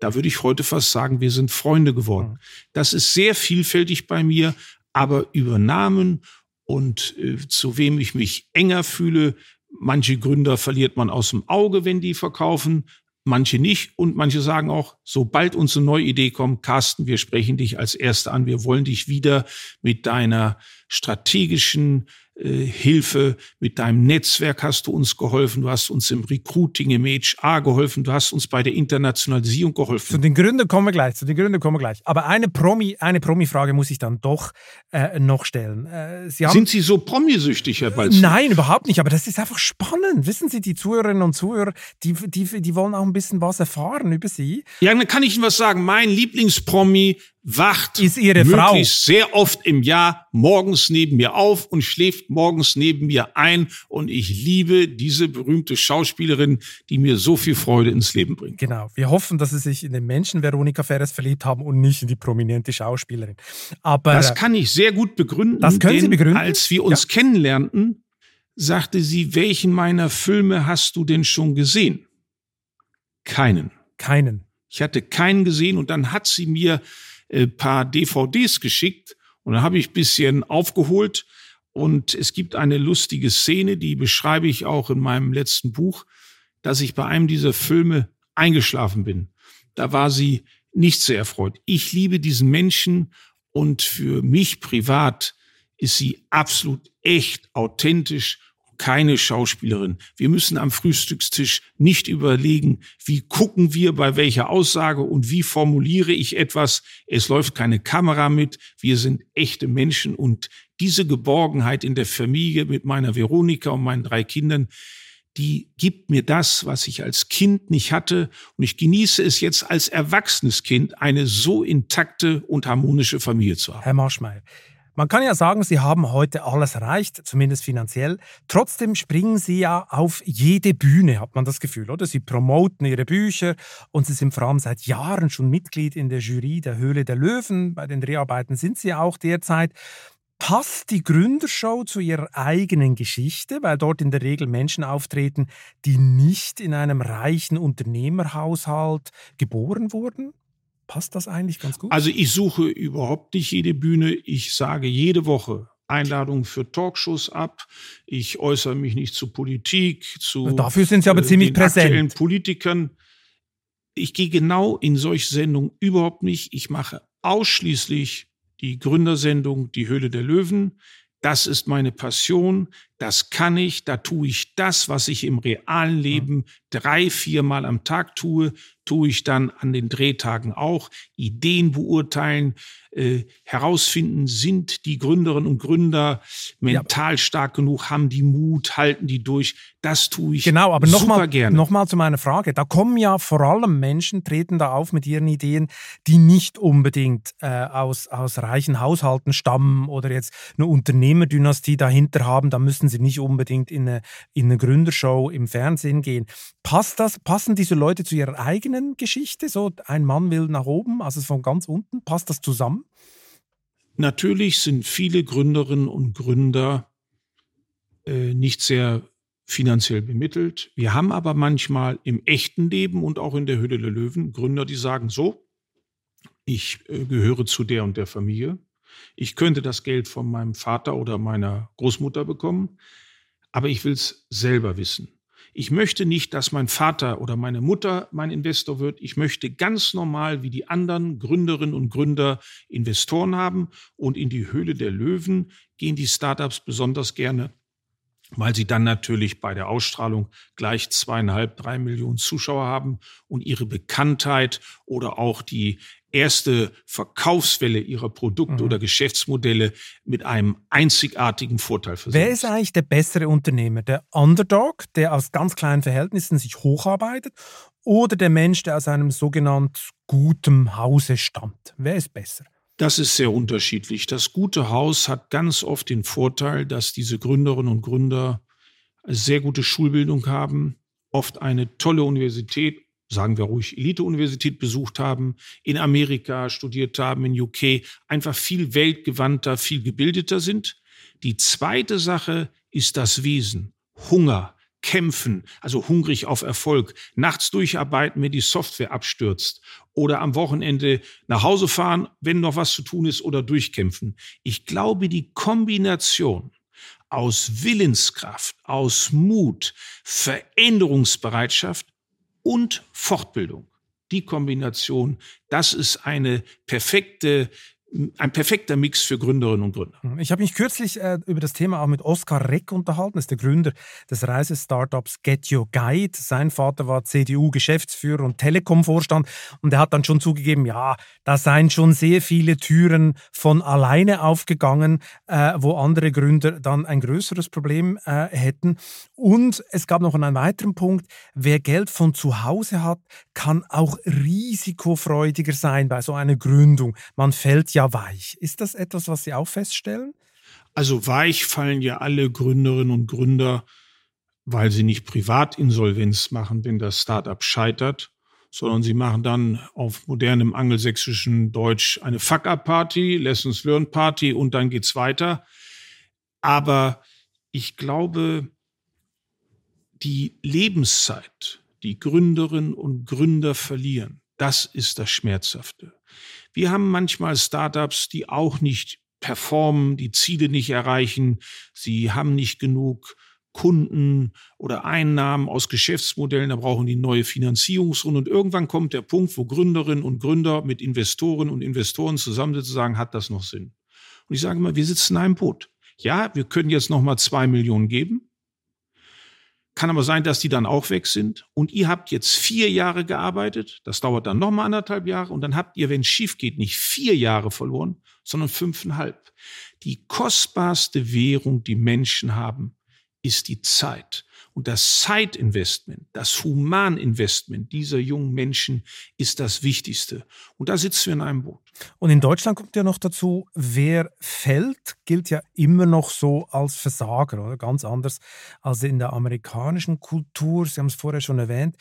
Da würde ich heute fast sagen, wir sind Freunde geworden. Das ist sehr vielfältig bei mir, aber über Namen und äh, zu wem ich mich enger fühle, manche Gründer verliert man aus dem Auge, wenn die verkaufen, manche nicht. Und manche sagen auch, sobald uns eine neue Idee kommt, Carsten, wir sprechen dich als Erster an, wir wollen dich wieder mit deiner strategischen Hilfe, mit deinem Netzwerk hast du uns geholfen, du hast uns im Recruiting, im HR geholfen, du hast uns bei der Internationalisierung Zu geholfen. den Gründen kommen wir gleich, zu den Gründen kommen wir gleich. Aber eine Promi, eine Promi-Frage muss ich dann doch äh, noch stellen. Äh, Sie haben Sind Sie so promisüchtig, Herr Balz? Nein, überhaupt nicht. Aber das ist einfach spannend. Wissen Sie, die Zuhörerinnen und Zuhörer, die, die, die wollen auch ein bisschen was erfahren über Sie. Ja, dann kann ich Ihnen was sagen. Mein Lieblingspromi wacht Ist Ihre Frau. sehr oft im Jahr morgens neben mir auf und schläft morgens neben mir ein. Und ich liebe diese berühmte Schauspielerin, die mir so viel Freude ins Leben bringt. Genau. Wir hoffen, dass Sie sich in den Menschen Veronika Ferres verliebt haben und nicht in die prominente Schauspielerin. Aber Das kann ich sehr gut begründen. Das können Sie begründen? Als wir uns kennenlernten, sagte sie, welchen meiner Filme hast du denn schon gesehen? Keinen. keinen. Ich hatte keinen gesehen und dann hat sie mir ein paar DVDs geschickt und dann habe ich bisschen aufgeholt und es gibt eine lustige Szene, die beschreibe ich auch in meinem letzten Buch, dass ich bei einem dieser Filme eingeschlafen bin. Da war sie nicht sehr erfreut. Ich liebe diesen Menschen und für mich privat ist sie absolut echt, authentisch keine Schauspielerin. Wir müssen am Frühstückstisch nicht überlegen, wie gucken wir bei welcher Aussage und wie formuliere ich etwas. Es läuft keine Kamera mit. Wir sind echte Menschen und diese Geborgenheit in der Familie mit meiner Veronika und meinen drei Kindern, die gibt mir das, was ich als Kind nicht hatte. Und ich genieße es jetzt als erwachsenes Kind, eine so intakte und harmonische Familie zu haben. Herr Marschmeier, man kann ja sagen, Sie haben heute alles erreicht, zumindest finanziell. Trotzdem springen Sie ja auf jede Bühne, hat man das Gefühl, oder? Sie promoten Ihre Bücher und Sie sind vor allem seit Jahren schon Mitglied in der Jury der Höhle der Löwen. Bei den Dreharbeiten sind Sie auch derzeit. Passt die Gründershow zu Ihrer eigenen Geschichte, weil dort in der Regel Menschen auftreten, die nicht in einem reichen Unternehmerhaushalt geboren wurden? Passt das eigentlich ganz gut? Also ich suche überhaupt nicht jede Bühne. Ich sage jede Woche Einladungen für Talkshows ab. Ich äußere mich nicht zu Politik, zu Dafür sind Sie aber äh, ziemlich den aktuellen präsent. Politikern. Ich gehe genau in solche Sendungen überhaupt nicht. Ich mache ausschließlich die Gründersendung Die Höhle der Löwen. Das ist meine Passion. Das kann ich. Da tue ich das, was ich im realen Leben drei, viermal am Tag tue, tue ich dann an den Drehtagen auch. Ideen beurteilen, äh, herausfinden, sind die Gründerinnen und Gründer mental stark genug, haben die Mut, halten die durch. Das tue ich Genau, aber super nochmal gerne. noch mal zu meiner Frage. Da kommen ja vor allem Menschen, treten da auf mit ihren Ideen, die nicht unbedingt äh, aus, aus reichen Haushalten stammen oder jetzt eine Unternehmerdynastie dahinter haben. Da müssen sie nicht unbedingt in eine, in eine Gründershow im Fernsehen gehen. Passt das, passen diese Leute zu ihrer eigenen Geschichte? So, ein Mann will nach oben, also von ganz unten. Passt das zusammen? Natürlich sind viele Gründerinnen und Gründer äh, nicht sehr finanziell bemittelt. Wir haben aber manchmal im echten Leben und auch in der Höhle der Löwen Gründer, die sagen so, ich äh, gehöre zu der und der Familie. Ich könnte das Geld von meinem Vater oder meiner Großmutter bekommen, aber ich will es selber wissen. Ich möchte nicht, dass mein Vater oder meine Mutter mein Investor wird. Ich möchte ganz normal wie die anderen Gründerinnen und Gründer Investoren haben. Und in die Höhle der Löwen gehen die Startups besonders gerne, weil sie dann natürlich bei der Ausstrahlung gleich zweieinhalb, drei Millionen Zuschauer haben und ihre Bekanntheit oder auch die erste Verkaufswelle ihrer Produkte Mhm. oder Geschäftsmodelle mit einem einzigartigen Vorteil versehen. Wer ist eigentlich der bessere Unternehmer? Der Underdog, der aus ganz kleinen Verhältnissen sich hocharbeitet, oder der Mensch, der aus einem sogenannt gutem Hause stammt? Wer ist besser? Das ist sehr unterschiedlich. Das gute Haus hat ganz oft den Vorteil, dass diese Gründerinnen und Gründer sehr gute Schulbildung haben, oft eine tolle Universität, sagen wir ruhig Elite-Universität besucht haben, in Amerika studiert haben, in UK, einfach viel weltgewandter, viel gebildeter sind. Die zweite Sache ist das Wesen. Hunger, kämpfen, also hungrig auf Erfolg, nachts durcharbeiten, wenn die Software abstürzt oder am Wochenende nach Hause fahren, wenn noch was zu tun ist oder durchkämpfen. Ich glaube, die Kombination aus Willenskraft, aus Mut, Veränderungsbereitschaft und Fortbildung, die Kombination, das ist eine perfekte ein perfekter Mix für Gründerinnen und Gründer. Ich habe mich kürzlich äh, über das Thema auch mit Oskar Reck unterhalten. Das ist der Gründer des Reisestartups Get Your Guide. Sein Vater war CDU-Geschäftsführer und Telekom-Vorstand. Und er hat dann schon zugegeben, ja, da seien schon sehr viele Türen von alleine aufgegangen, äh, wo andere Gründer dann ein größeres Problem äh, hätten. Und es gab noch einen weiteren Punkt. Wer Geld von zu Hause hat, kann auch risikofreudiger sein bei so einer Gründung. Man fällt ja ja weich. Ist das etwas, was Sie auch feststellen? Also weich fallen ja alle Gründerinnen und Gründer, weil sie nicht Privatinsolvenz machen, wenn das Startup scheitert, sondern sie machen dann auf modernem angelsächsischen Deutsch eine Fuck-Up-Party, Lessons Learned Party und dann geht's weiter. Aber ich glaube, die Lebenszeit, die Gründerinnen und Gründer verlieren, das ist das Schmerzhafte. Wir haben manchmal Startups, die auch nicht performen, die Ziele nicht erreichen, sie haben nicht genug Kunden oder Einnahmen aus Geschäftsmodellen, da brauchen die neue Finanzierungsrunde. Und irgendwann kommt der Punkt, wo Gründerinnen und Gründer mit Investoren und Investoren zusammensitzen und sagen, hat das noch Sinn? Und ich sage mal, wir sitzen in einem Boot. Ja, wir können jetzt noch mal zwei Millionen geben. Kann aber sein, dass die dann auch weg sind. Und ihr habt jetzt vier Jahre gearbeitet. Das dauert dann nochmal anderthalb Jahre. Und dann habt ihr, wenn es schief geht, nicht vier Jahre verloren, sondern fünfeinhalb. Die kostbarste Währung, die Menschen haben, ist die Zeit. Und das Zeitinvestment, das Humaninvestment dieser jungen Menschen ist das Wichtigste. Und da sitzen wir in einem Boot. Und in Deutschland kommt ja noch dazu, wer fällt, gilt ja immer noch so als Versager, oder? Ganz anders als in der amerikanischen Kultur. Sie haben es vorher schon erwähnt.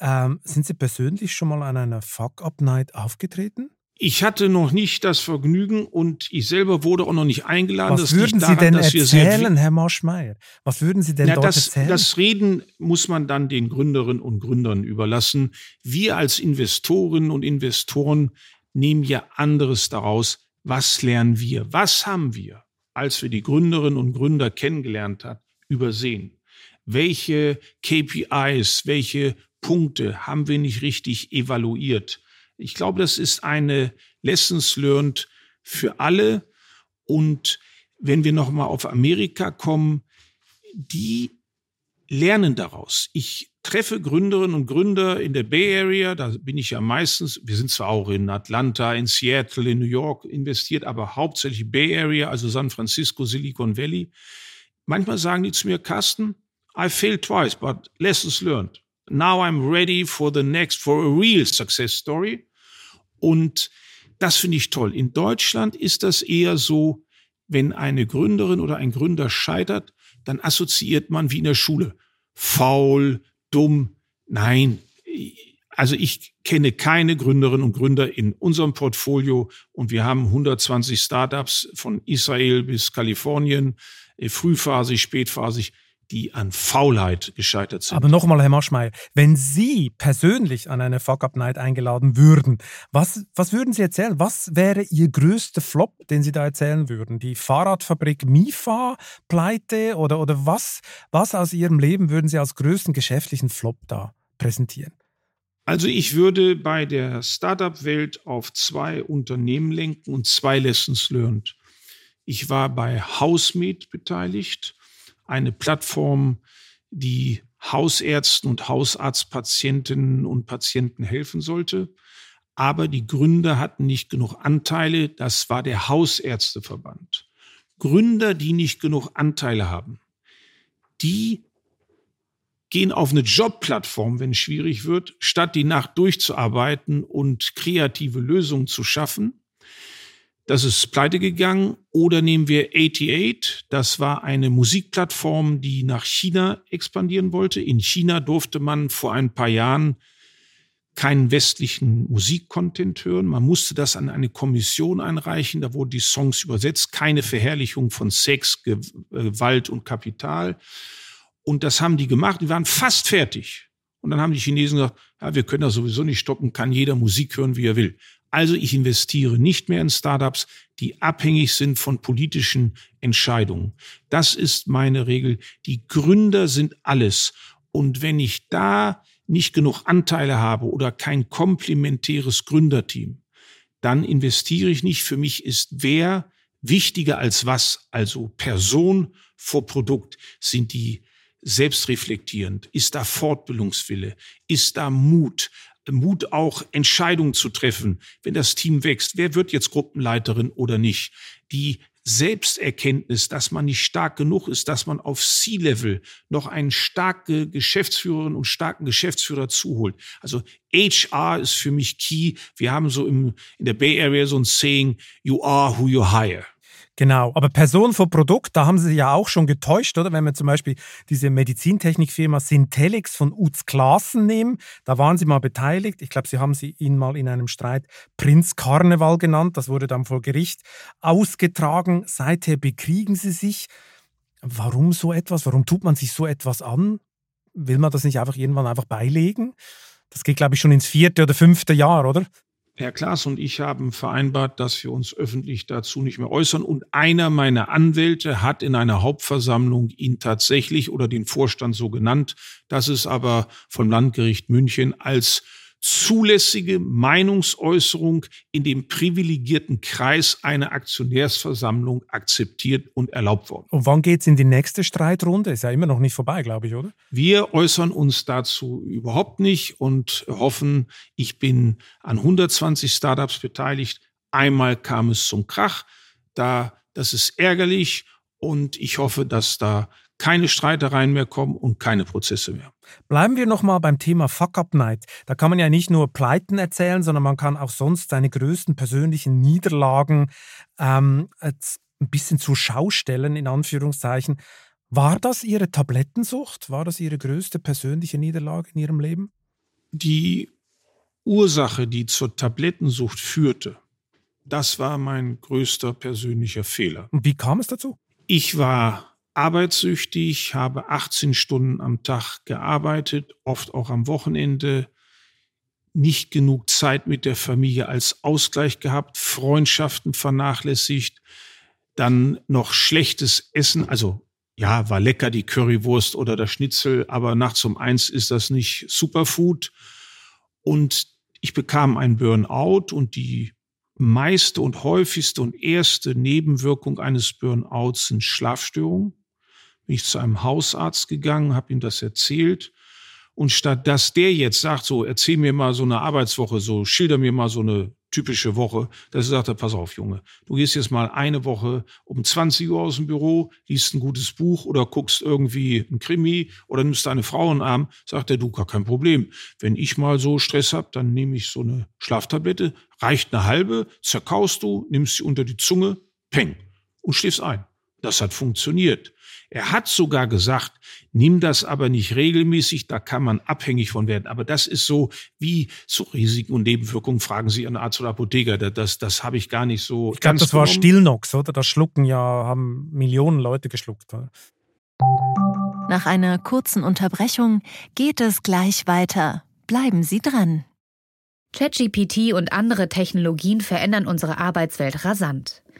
Ähm, sind Sie persönlich schon mal an einer Fuck-Up-Night aufgetreten? Ich hatte noch nicht das Vergnügen und ich selber wurde auch noch nicht eingeladen. Was das würden Sie daran, denn erzählen, Herr Marschmeier? Was würden Sie denn ja, dort das, erzählen? Das Reden muss man dann den Gründerinnen und Gründern überlassen. Wir als Investorinnen und Investoren nehmen ja anderes daraus. Was lernen wir? Was haben wir, als wir die Gründerinnen und Gründer kennengelernt haben, übersehen? Welche KPIs, welche Punkte haben wir nicht richtig evaluiert? Ich glaube, das ist eine Lessons learned für alle. Und wenn wir nochmal auf Amerika kommen, die lernen daraus. Ich treffe Gründerinnen und Gründer in der Bay Area, da bin ich ja meistens, wir sind zwar auch in Atlanta, in Seattle, in New York investiert, aber hauptsächlich Bay Area, also San Francisco, Silicon Valley. Manchmal sagen die zu mir, Carsten, I failed twice, but lessons learned. Now I'm ready for the next, for a real success story. Und das finde ich toll. In Deutschland ist das eher so, wenn eine Gründerin oder ein Gründer scheitert, dann assoziiert man wie in der Schule. Faul, dumm. Nein. Also ich kenne keine Gründerinnen und Gründer in unserem Portfolio und wir haben 120 Startups von Israel bis Kalifornien, äh, frühphasig, spätphasig die an Faulheit gescheitert sind. Aber nochmal, Herr Maschmeyer, wenn Sie persönlich an eine Fuck-Up-Night eingeladen würden, was, was würden Sie erzählen? Was wäre Ihr größter Flop, den Sie da erzählen würden? Die Fahrradfabrik Mifa, Pleite oder, oder was, was aus Ihrem Leben würden Sie als größten geschäftlichen Flop da präsentieren? Also ich würde bei der Startup-Welt auf zwei Unternehmen lenken und zwei Lessons learned. Ich war bei Housemate beteiligt eine Plattform, die Hausärzten und Hausarztpatientinnen und Patienten helfen sollte. Aber die Gründer hatten nicht genug Anteile. Das war der Hausärzteverband. Gründer, die nicht genug Anteile haben, die gehen auf eine Jobplattform, wenn es schwierig wird, statt die Nacht durchzuarbeiten und kreative Lösungen zu schaffen. Das ist pleite gegangen. Oder nehmen wir 88. Das war eine Musikplattform, die nach China expandieren wollte. In China durfte man vor ein paar Jahren keinen westlichen Musikcontent hören. Man musste das an eine Kommission einreichen. Da wurden die Songs übersetzt. Keine Verherrlichung von Sex, Gewalt und Kapital. Und das haben die gemacht. Die waren fast fertig. Und dann haben die Chinesen gesagt, ja, wir können das sowieso nicht stoppen, kann jeder Musik hören, wie er will. Also ich investiere nicht mehr in Startups, die abhängig sind von politischen Entscheidungen. Das ist meine Regel. Die Gründer sind alles. Und wenn ich da nicht genug Anteile habe oder kein komplementäres Gründerteam, dann investiere ich nicht. Für mich ist wer wichtiger als was, also Person vor Produkt, sind die selbstreflektierend, ist da Fortbildungswille, ist da Mut, Mut auch Entscheidungen zu treffen, wenn das Team wächst, wer wird jetzt Gruppenleiterin oder nicht, die Selbsterkenntnis, dass man nicht stark genug ist, dass man auf C-Level noch einen starken Geschäftsführerin und starken Geschäftsführer zuholt. Also HR ist für mich key. Wir haben so im, in der Bay Area so ein Saying, you are who you hire. Genau, aber Person vor Produkt, da haben Sie ja auch schon getäuscht, oder? Wenn wir zum Beispiel diese Medizintechnikfirma Syntelix von Utz Klassen nehmen, da waren Sie mal beteiligt. Ich glaube, Sie haben sie ihn mal in einem Streit Prinz Karneval genannt. Das wurde dann vor Gericht ausgetragen. Seither bekriegen Sie sich. Warum so etwas? Warum tut man sich so etwas an? Will man das nicht einfach irgendwann einfach beilegen? Das geht, glaube ich, schon ins vierte oder fünfte Jahr, oder? Herr Klaas und ich haben vereinbart, dass wir uns öffentlich dazu nicht mehr äußern. Und einer meiner Anwälte hat in einer Hauptversammlung ihn tatsächlich oder den Vorstand so genannt. Das ist aber vom Landgericht München als zulässige Meinungsäußerung in dem privilegierten Kreis einer Aktionärsversammlung akzeptiert und erlaubt worden. Und wann geht es in die nächste Streitrunde? Ist ja immer noch nicht vorbei, glaube ich, oder? Wir äußern uns dazu überhaupt nicht und hoffen, ich bin an 120 Startups beteiligt. Einmal kam es zum Krach. Da, das ist ärgerlich und ich hoffe, dass da keine Streitereien mehr kommen und keine Prozesse mehr. Bleiben wir nochmal beim Thema Fuck-Up-Night. Da kann man ja nicht nur Pleiten erzählen, sondern man kann auch sonst seine größten persönlichen Niederlagen ähm, ein bisschen zur Schau stellen, in Anführungszeichen. War das Ihre Tablettensucht? War das Ihre größte persönliche Niederlage in Ihrem Leben? Die Ursache, die zur Tablettensucht führte, das war mein größter persönlicher Fehler. Und wie kam es dazu? Ich war arbeitssüchtig, habe 18 Stunden am Tag gearbeitet, oft auch am Wochenende, nicht genug Zeit mit der Familie als Ausgleich gehabt, Freundschaften vernachlässigt, dann noch schlechtes Essen, also ja, war lecker die Currywurst oder das Schnitzel, aber nachts um eins ist das nicht Superfood. Und ich bekam ein Burnout und die meiste und häufigste und erste Nebenwirkung eines Burnouts sind Schlafstörungen bin ich zu einem Hausarzt gegangen, habe ihm das erzählt. Und statt dass der jetzt sagt, so, erzähl mir mal so eine Arbeitswoche, so, schilder mir mal so eine typische Woche, dass er sagte, pass auf, Junge, du gehst jetzt mal eine Woche um 20 Uhr aus dem Büro, liest ein gutes Buch oder guckst irgendwie ein Krimi oder nimmst deine Frau in den Arm, sagt er, du, gar kein Problem. Wenn ich mal so Stress hab, dann nehme ich so eine Schlaftablette, reicht eine halbe, zerkaust du, nimmst sie unter die Zunge, peng, und schläfst ein. Das hat funktioniert. Er hat sogar gesagt, nimm das aber nicht regelmäßig, da kann man abhängig von werden. Aber das ist so wie zu Risiken und Nebenwirkungen, fragen Sie einen Arzt oder Apotheker. Das, das, das habe ich gar nicht so. Ich glaube, das war Stillnox, oder? Das Schlucken ja, haben Millionen Leute geschluckt. Oder? Nach einer kurzen Unterbrechung geht es gleich weiter. Bleiben Sie dran. ChatGPT und andere Technologien verändern unsere Arbeitswelt rasant.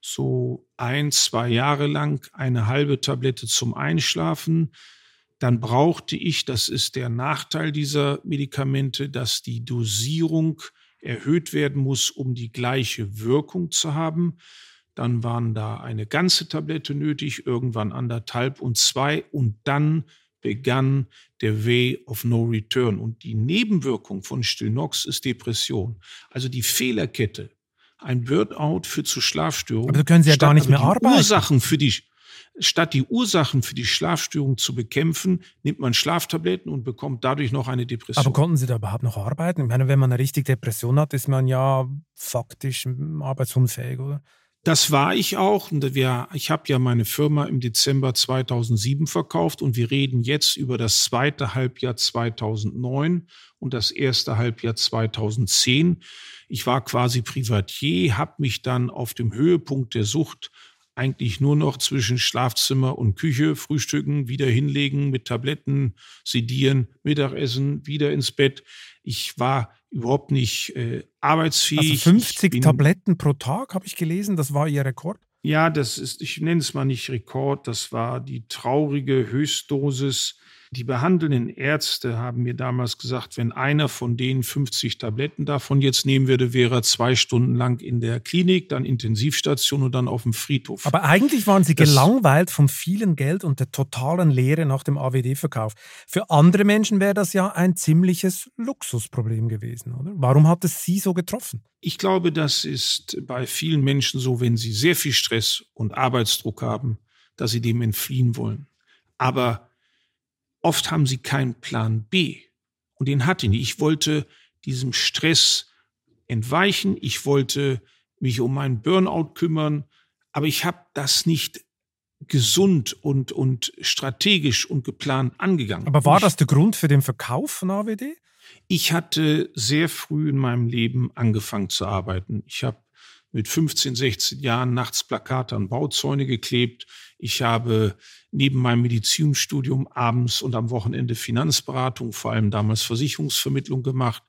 so ein, zwei Jahre lang eine halbe Tablette zum Einschlafen. dann brauchte ich, das ist der Nachteil dieser Medikamente, dass die Dosierung erhöht werden muss, um die gleiche Wirkung zu haben. Dann waren da eine ganze Tablette nötig, irgendwann anderthalb und zwei und dann begann der Way of No Return. Und die Nebenwirkung von Stilnox ist Depression. Also die Fehlerkette. Ein Burnout führt zu Schlafstörungen. Aber können Sie ja gar nicht mehr arbeiten. Ursachen für die, statt die Ursachen für die Schlafstörung zu bekämpfen, nimmt man Schlaftabletten und bekommt dadurch noch eine Depression. Aber konnten Sie da überhaupt noch arbeiten? Ich meine, wenn man eine richtige Depression hat, ist man ja faktisch arbeitsunfähig, oder? Das war ich auch. Ich habe ja meine Firma im Dezember 2007 verkauft und wir reden jetzt über das zweite Halbjahr 2009 und das erste Halbjahr 2010. Ich war quasi Privatier, habe mich dann auf dem Höhepunkt der Sucht eigentlich nur noch zwischen Schlafzimmer und Küche, Frühstücken, wieder hinlegen, mit Tabletten, sedieren, Mittagessen, wieder ins Bett. Ich war überhaupt nicht äh, arbeitsfähig. Also 50 bin, Tabletten pro Tag, habe ich gelesen, das war Ihr Rekord? Ja, das ist, ich nenne es mal nicht Rekord, das war die traurige Höchstdosis die behandelnden Ärzte haben mir damals gesagt, wenn einer von denen 50 Tabletten davon jetzt nehmen würde, wäre er zwei Stunden lang in der Klinik, dann Intensivstation und dann auf dem Friedhof. Aber eigentlich waren Sie das gelangweilt vom vielen Geld und der totalen Leere nach dem AWD-Verkauf. Für andere Menschen wäre das ja ein ziemliches Luxusproblem gewesen, oder? Warum hat es Sie so getroffen? Ich glaube, das ist bei vielen Menschen so, wenn sie sehr viel Stress und Arbeitsdruck haben, dass sie dem entfliehen wollen. Aber Oft haben sie keinen Plan B. Und den hatte ich nicht. Ich wollte diesem Stress entweichen. Ich wollte mich um meinen Burnout kümmern. Aber ich habe das nicht gesund und, und strategisch und geplant angegangen. Aber war das der Grund für den Verkauf von AWD? Ich hatte sehr früh in meinem Leben angefangen zu arbeiten. Ich habe mit 15, 16 Jahren nachts Plakate an Bauzäune geklebt. Ich habe neben meinem Medizinstudium abends und am Wochenende Finanzberatung, vor allem damals Versicherungsvermittlung gemacht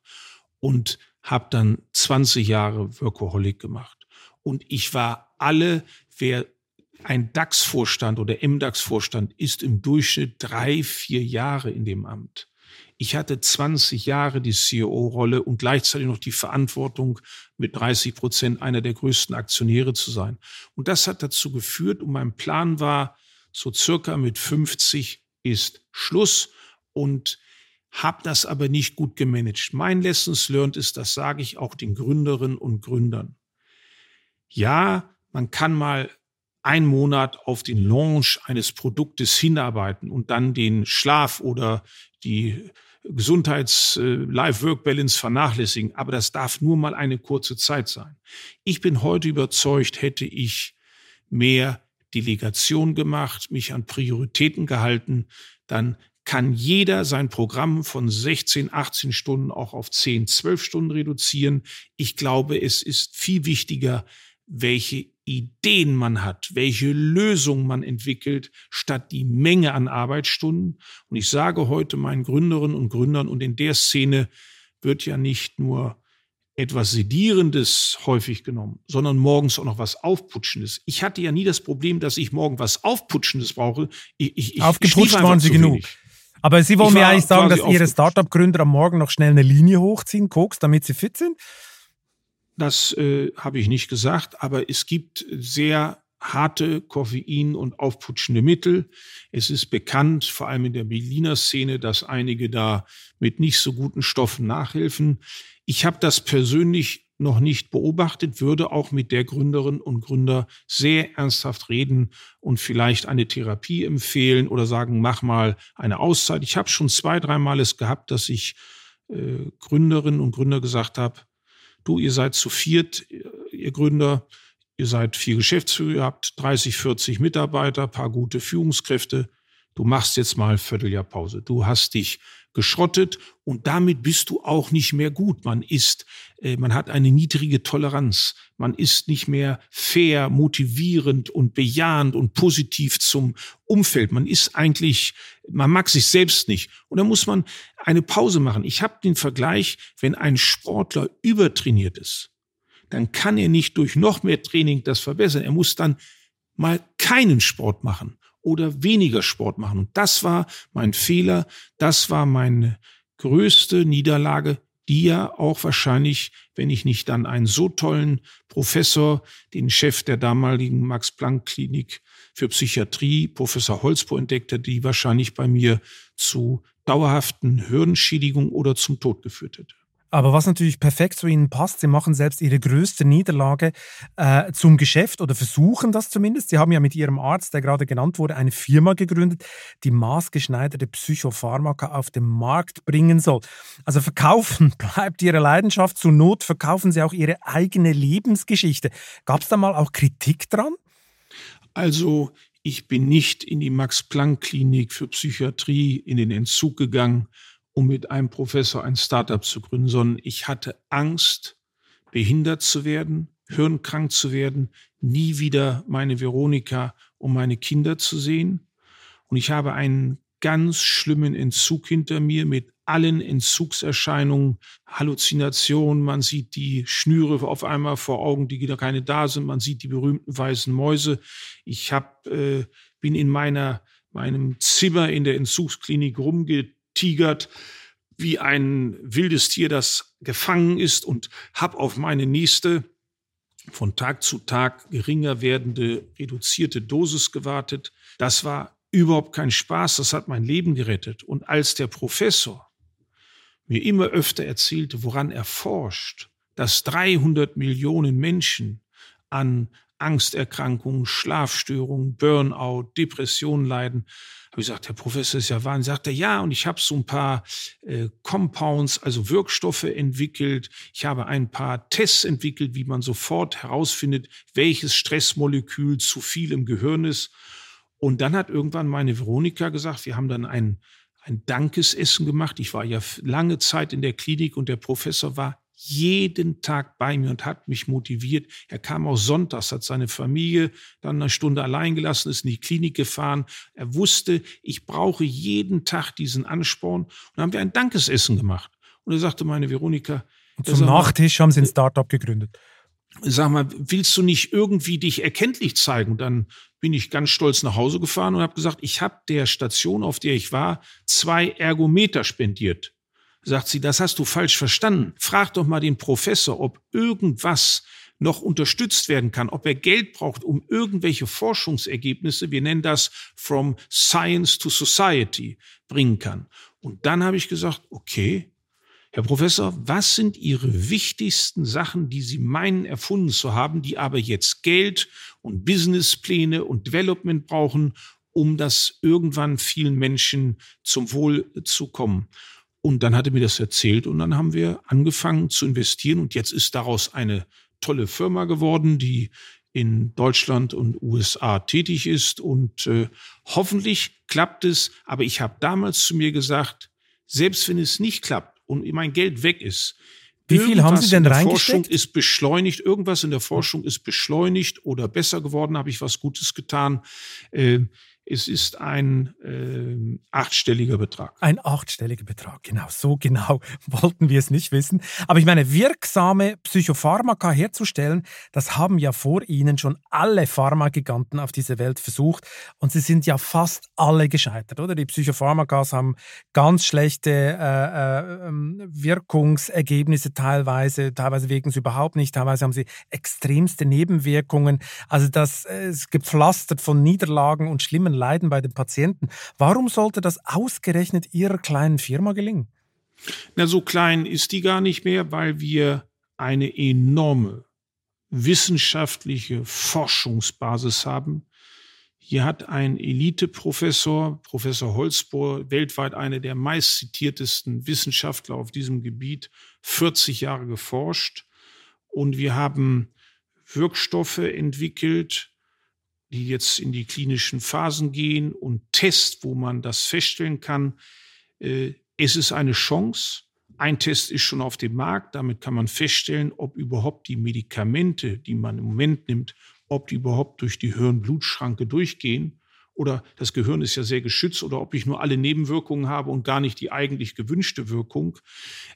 und habe dann 20 Jahre Workaholic gemacht. Und ich war alle, wer ein DAX-Vorstand oder MDAX-Vorstand ist im Durchschnitt drei, vier Jahre in dem Amt. Ich hatte 20 Jahre die CEO-Rolle und gleichzeitig noch die Verantwortung, mit 30 Prozent einer der größten Aktionäre zu sein. Und das hat dazu geführt, und mein Plan war, so circa mit 50 ist Schluss und habe das aber nicht gut gemanagt. Mein Lessons learned ist, das sage ich auch den Gründerinnen und Gründern. Ja, man kann mal einen Monat auf den Launch eines Produktes hinarbeiten und dann den Schlaf oder die Gesundheits-Life-Work-Balance äh, vernachlässigen, aber das darf nur mal eine kurze Zeit sein. Ich bin heute überzeugt, hätte ich mehr Delegation gemacht, mich an Prioritäten gehalten, dann kann jeder sein Programm von 16, 18 Stunden auch auf 10, 12 Stunden reduzieren. Ich glaube, es ist viel wichtiger, welche Ideen man hat, welche Lösung man entwickelt, statt die Menge an Arbeitsstunden. Und ich sage heute meinen Gründerinnen und Gründern, und in der Szene wird ja nicht nur etwas Sedierendes häufig genommen, sondern morgens auch noch was Aufputschendes. Ich hatte ja nie das Problem, dass ich morgen was Aufputschendes brauche. Ich, ich, ich Aufgeputscht waren Sie genug. Wenig. Aber Sie wollen mir eigentlich sagen, dass Ihre Startup-Gründer am Morgen noch schnell eine Linie hochziehen, Koks, damit sie fit sind? Das äh, habe ich nicht gesagt, aber es gibt sehr harte Koffein- und aufputschende Mittel. Es ist bekannt, vor allem in der Berliner Szene, dass einige da mit nicht so guten Stoffen nachhelfen. Ich habe das persönlich noch nicht beobachtet, würde auch mit der Gründerin und Gründer sehr ernsthaft reden und vielleicht eine Therapie empfehlen oder sagen, mach mal eine Auszeit. Ich habe schon zwei, dreimal es gehabt, dass ich äh, Gründerinnen und Gründer gesagt habe, du, ihr seid zu viert, ihr Gründer, ihr seid vier Geschäftsführer, ihr habt 30, 40 Mitarbeiter, paar gute Führungskräfte. Du machst jetzt mal Vierteljahr Pause. Du hast dich geschrottet und damit bist du auch nicht mehr gut. Man ist, man hat eine niedrige Toleranz. Man ist nicht mehr fair, motivierend und bejahend und positiv zum Umfeld. Man ist eigentlich, man mag sich selbst nicht. Und da muss man eine Pause machen. Ich habe den Vergleich, wenn ein Sportler übertrainiert ist, dann kann er nicht durch noch mehr Training das verbessern. Er muss dann mal keinen Sport machen oder weniger Sport machen. Und das war mein Fehler, das war meine größte Niederlage, die ja auch wahrscheinlich, wenn ich nicht dann einen so tollen Professor, den Chef der damaligen Max-Planck-Klinik für Psychiatrie, Professor Holzbo, entdeckte, die wahrscheinlich bei mir zu dauerhaften Hirnschädigungen oder zum Tod geführt hätte. Aber was natürlich perfekt zu Ihnen passt, Sie machen selbst Ihre größte Niederlage äh, zum Geschäft oder versuchen das zumindest. Sie haben ja mit Ihrem Arzt, der gerade genannt wurde, eine Firma gegründet, die maßgeschneiderte Psychopharmaka auf den Markt bringen soll. Also verkaufen bleibt Ihre Leidenschaft. Zur Not verkaufen Sie auch Ihre eigene Lebensgeschichte. Gab es da mal auch Kritik dran? Also ich bin nicht in die Max-Planck-Klinik für Psychiatrie in den Entzug gegangen um mit einem Professor ein Startup zu gründen, sondern ich hatte Angst, behindert zu werden, hirnkrank zu werden, nie wieder meine Veronika und meine Kinder zu sehen. Und ich habe einen ganz schlimmen Entzug hinter mir mit allen Entzugserscheinungen, Halluzinationen, man sieht die Schnüre auf einmal vor Augen, die da keine da sind, man sieht die berühmten weißen Mäuse. Ich hab, äh, bin in meiner, meinem Zimmer in der Entzugsklinik rumgetanzt tigert wie ein wildes Tier, das gefangen ist und hab auf meine nächste von Tag zu Tag geringer werdende reduzierte Dosis gewartet. Das war überhaupt kein Spaß, das hat mein Leben gerettet. Und als der Professor mir immer öfter erzählte, woran er forscht, dass 300 Millionen Menschen an Angsterkrankungen, Schlafstörungen, Burnout, Depressionen leiden, habe ich gesagt, Herr Professor, ist ja Wahnsinn. Sagt er, ja, und ich habe so ein paar äh, Compounds, also Wirkstoffe entwickelt. Ich habe ein paar Tests entwickelt, wie man sofort herausfindet, welches Stressmolekül zu viel im Gehirn ist. Und dann hat irgendwann meine Veronika gesagt, wir haben dann ein, ein Dankesessen gemacht. Ich war ja lange Zeit in der Klinik und der Professor war jeden Tag bei mir und hat mich motiviert. Er kam auch sonntags, hat seine Familie dann eine Stunde allein gelassen, ist in die Klinik gefahren. Er wusste, ich brauche jeden Tag diesen Ansporn. Und dann haben wir ein Dankesessen gemacht. Und er sagte meine Veronika. Und zum Nachtisch haben Sie ein Startup gegründet. Sag mal, willst du nicht irgendwie dich erkenntlich zeigen? Und dann bin ich ganz stolz nach Hause gefahren und habe gesagt, ich habe der Station, auf der ich war, zwei Ergometer spendiert. Sagt sie, das hast du falsch verstanden. Frag doch mal den Professor, ob irgendwas noch unterstützt werden kann, ob er Geld braucht, um irgendwelche Forschungsergebnisse, wir nennen das from science to society, bringen kann. Und dann habe ich gesagt, okay, Herr Professor, was sind Ihre wichtigsten Sachen, die Sie meinen erfunden zu haben, die aber jetzt Geld und Businesspläne und Development brauchen, um das irgendwann vielen Menschen zum Wohl zu kommen? Und dann hat er mir das erzählt und dann haben wir angefangen zu investieren und jetzt ist daraus eine tolle Firma geworden, die in Deutschland und USA tätig ist und äh, hoffentlich klappt es. Aber ich habe damals zu mir gesagt, selbst wenn es nicht klappt und mein Geld weg ist, wie viel haben Sie denn reingesteckt? Forschung ist beschleunigt, irgendwas in der Forschung ist beschleunigt oder besser geworden, habe ich was Gutes getan. Äh, es ist ein äh, achtstelliger Betrag. Ein achtstelliger Betrag, genau. So genau wollten wir es nicht wissen. Aber ich meine, wirksame Psychopharmaka herzustellen, das haben ja vor Ihnen schon alle Pharmagiganten auf dieser Welt versucht. Und sie sind ja fast alle gescheitert, oder? Die Psychopharmakas haben ganz schlechte äh, äh, ähm, Wirkungsergebnisse teilweise. Teilweise wirken sie überhaupt nicht. Teilweise haben sie extremste Nebenwirkungen. Also das äh, ist gepflastert von Niederlagen und schlimmen enormen Leiden bei den Patienten. Warum sollte das ausgerechnet Ihrer kleinen Firma gelingen? Na, so klein ist die gar nicht mehr, weil wir eine enorme wissenschaftliche Forschungsbasis haben. Hier hat ein Elite-Professor, Professor Holzbohr, weltweit einer der meistzitiertesten Wissenschaftler auf diesem Gebiet, 40 Jahre geforscht. Und wir haben Wirkstoffe entwickelt, die jetzt in die klinischen Phasen gehen und Test, wo man das feststellen kann. Äh, es ist eine Chance. Ein Test ist schon auf dem Markt. Damit kann man feststellen, ob überhaupt die Medikamente, die man im Moment nimmt, ob die überhaupt durch die Hirn-Blutschranke durchgehen oder das Gehirn ist ja sehr geschützt oder ob ich nur alle Nebenwirkungen habe und gar nicht die eigentlich gewünschte Wirkung.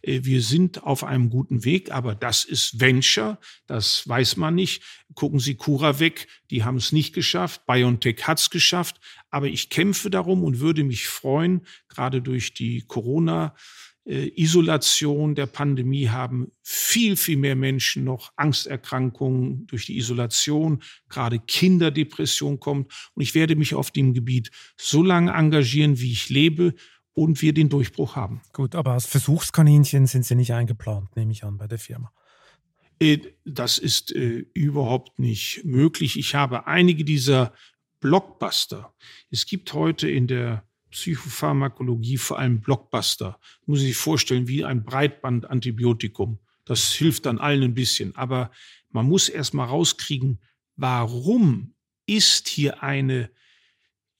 Äh, wir sind auf einem guten Weg, aber das ist Venture, das weiß man nicht. Gucken Sie Cura weg, die haben es nicht geschafft, BioNTech hat es geschafft, aber ich kämpfe darum und würde mich freuen, gerade durch die Corona- äh, Isolation der Pandemie haben viel, viel mehr Menschen noch Angsterkrankungen durch die Isolation, gerade Kinderdepression kommt. Und ich werde mich auf dem Gebiet so lange engagieren, wie ich lebe und wir den Durchbruch haben. Gut, aber als Versuchskaninchen sind Sie nicht eingeplant, nehme ich an, bei der Firma. Äh, das ist äh, überhaupt nicht möglich. Ich habe einige dieser Blockbuster. Es gibt heute in der Psychopharmakologie vor allem Blockbuster. Muss ich sich vorstellen, wie ein Breitbandantibiotikum. Das hilft dann allen ein bisschen. Aber man muss erst mal rauskriegen, warum ist hier eine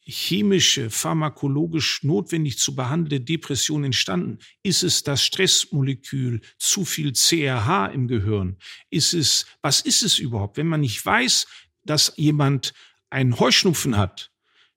chemische, pharmakologisch notwendig zu behandelnde Depression entstanden? Ist es das Stressmolekül, zu viel CRH im Gehirn? Ist es, was ist es überhaupt? Wenn man nicht weiß, dass jemand einen Heuschnupfen hat,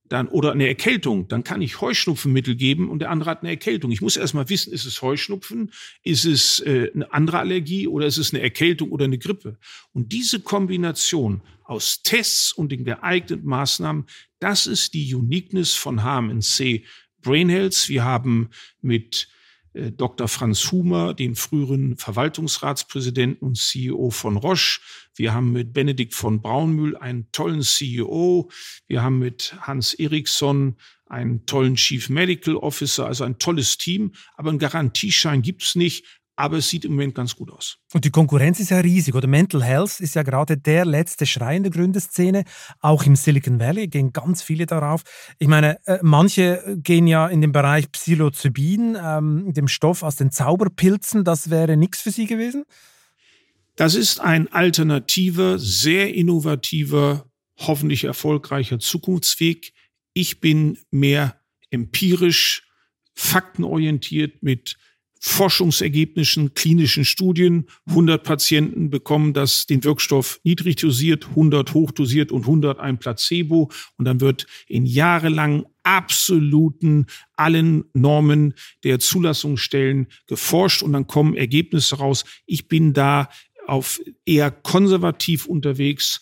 dann, oder eine Erkältung, dann kann ich Heuschnupfenmittel geben und der andere hat eine Erkältung. Ich muss erstmal wissen, ist es Heuschnupfen, ist es äh, eine andere Allergie oder ist es eine Erkältung oder eine Grippe? Und diese Kombination aus Tests und den geeigneten Maßnahmen, das ist die Uniqueness von HMNC Brain Health. Wir haben mit Dr. Franz Humer, den früheren Verwaltungsratspräsidenten und CEO von Roche. Wir haben mit Benedikt von Braunmühl einen tollen CEO. Wir haben mit Hans Eriksson einen tollen Chief Medical Officer, also ein tolles Team. Aber einen Garantieschein gibt es nicht aber es sieht im Moment ganz gut aus. Und die Konkurrenz ist ja riesig, oder? Mental Health ist ja gerade der letzte Schrei in der Gründerszene. Auch im Silicon Valley gehen ganz viele darauf. Ich meine, äh, manche gehen ja in den Bereich Psilocybin, ähm, dem Stoff aus den Zauberpilzen. Das wäre nichts für Sie gewesen? Das ist ein alternativer, sehr innovativer, hoffentlich erfolgreicher Zukunftsweg. Ich bin mehr empirisch, faktenorientiert mit Forschungsergebnissen, klinischen Studien. 100 Patienten bekommen das, den Wirkstoff niedrig dosiert, 100 hochdosiert und 100 ein Placebo. Und dann wird in jahrelang absoluten allen Normen der Zulassungsstellen geforscht und dann kommen Ergebnisse raus. Ich bin da auf eher konservativ unterwegs,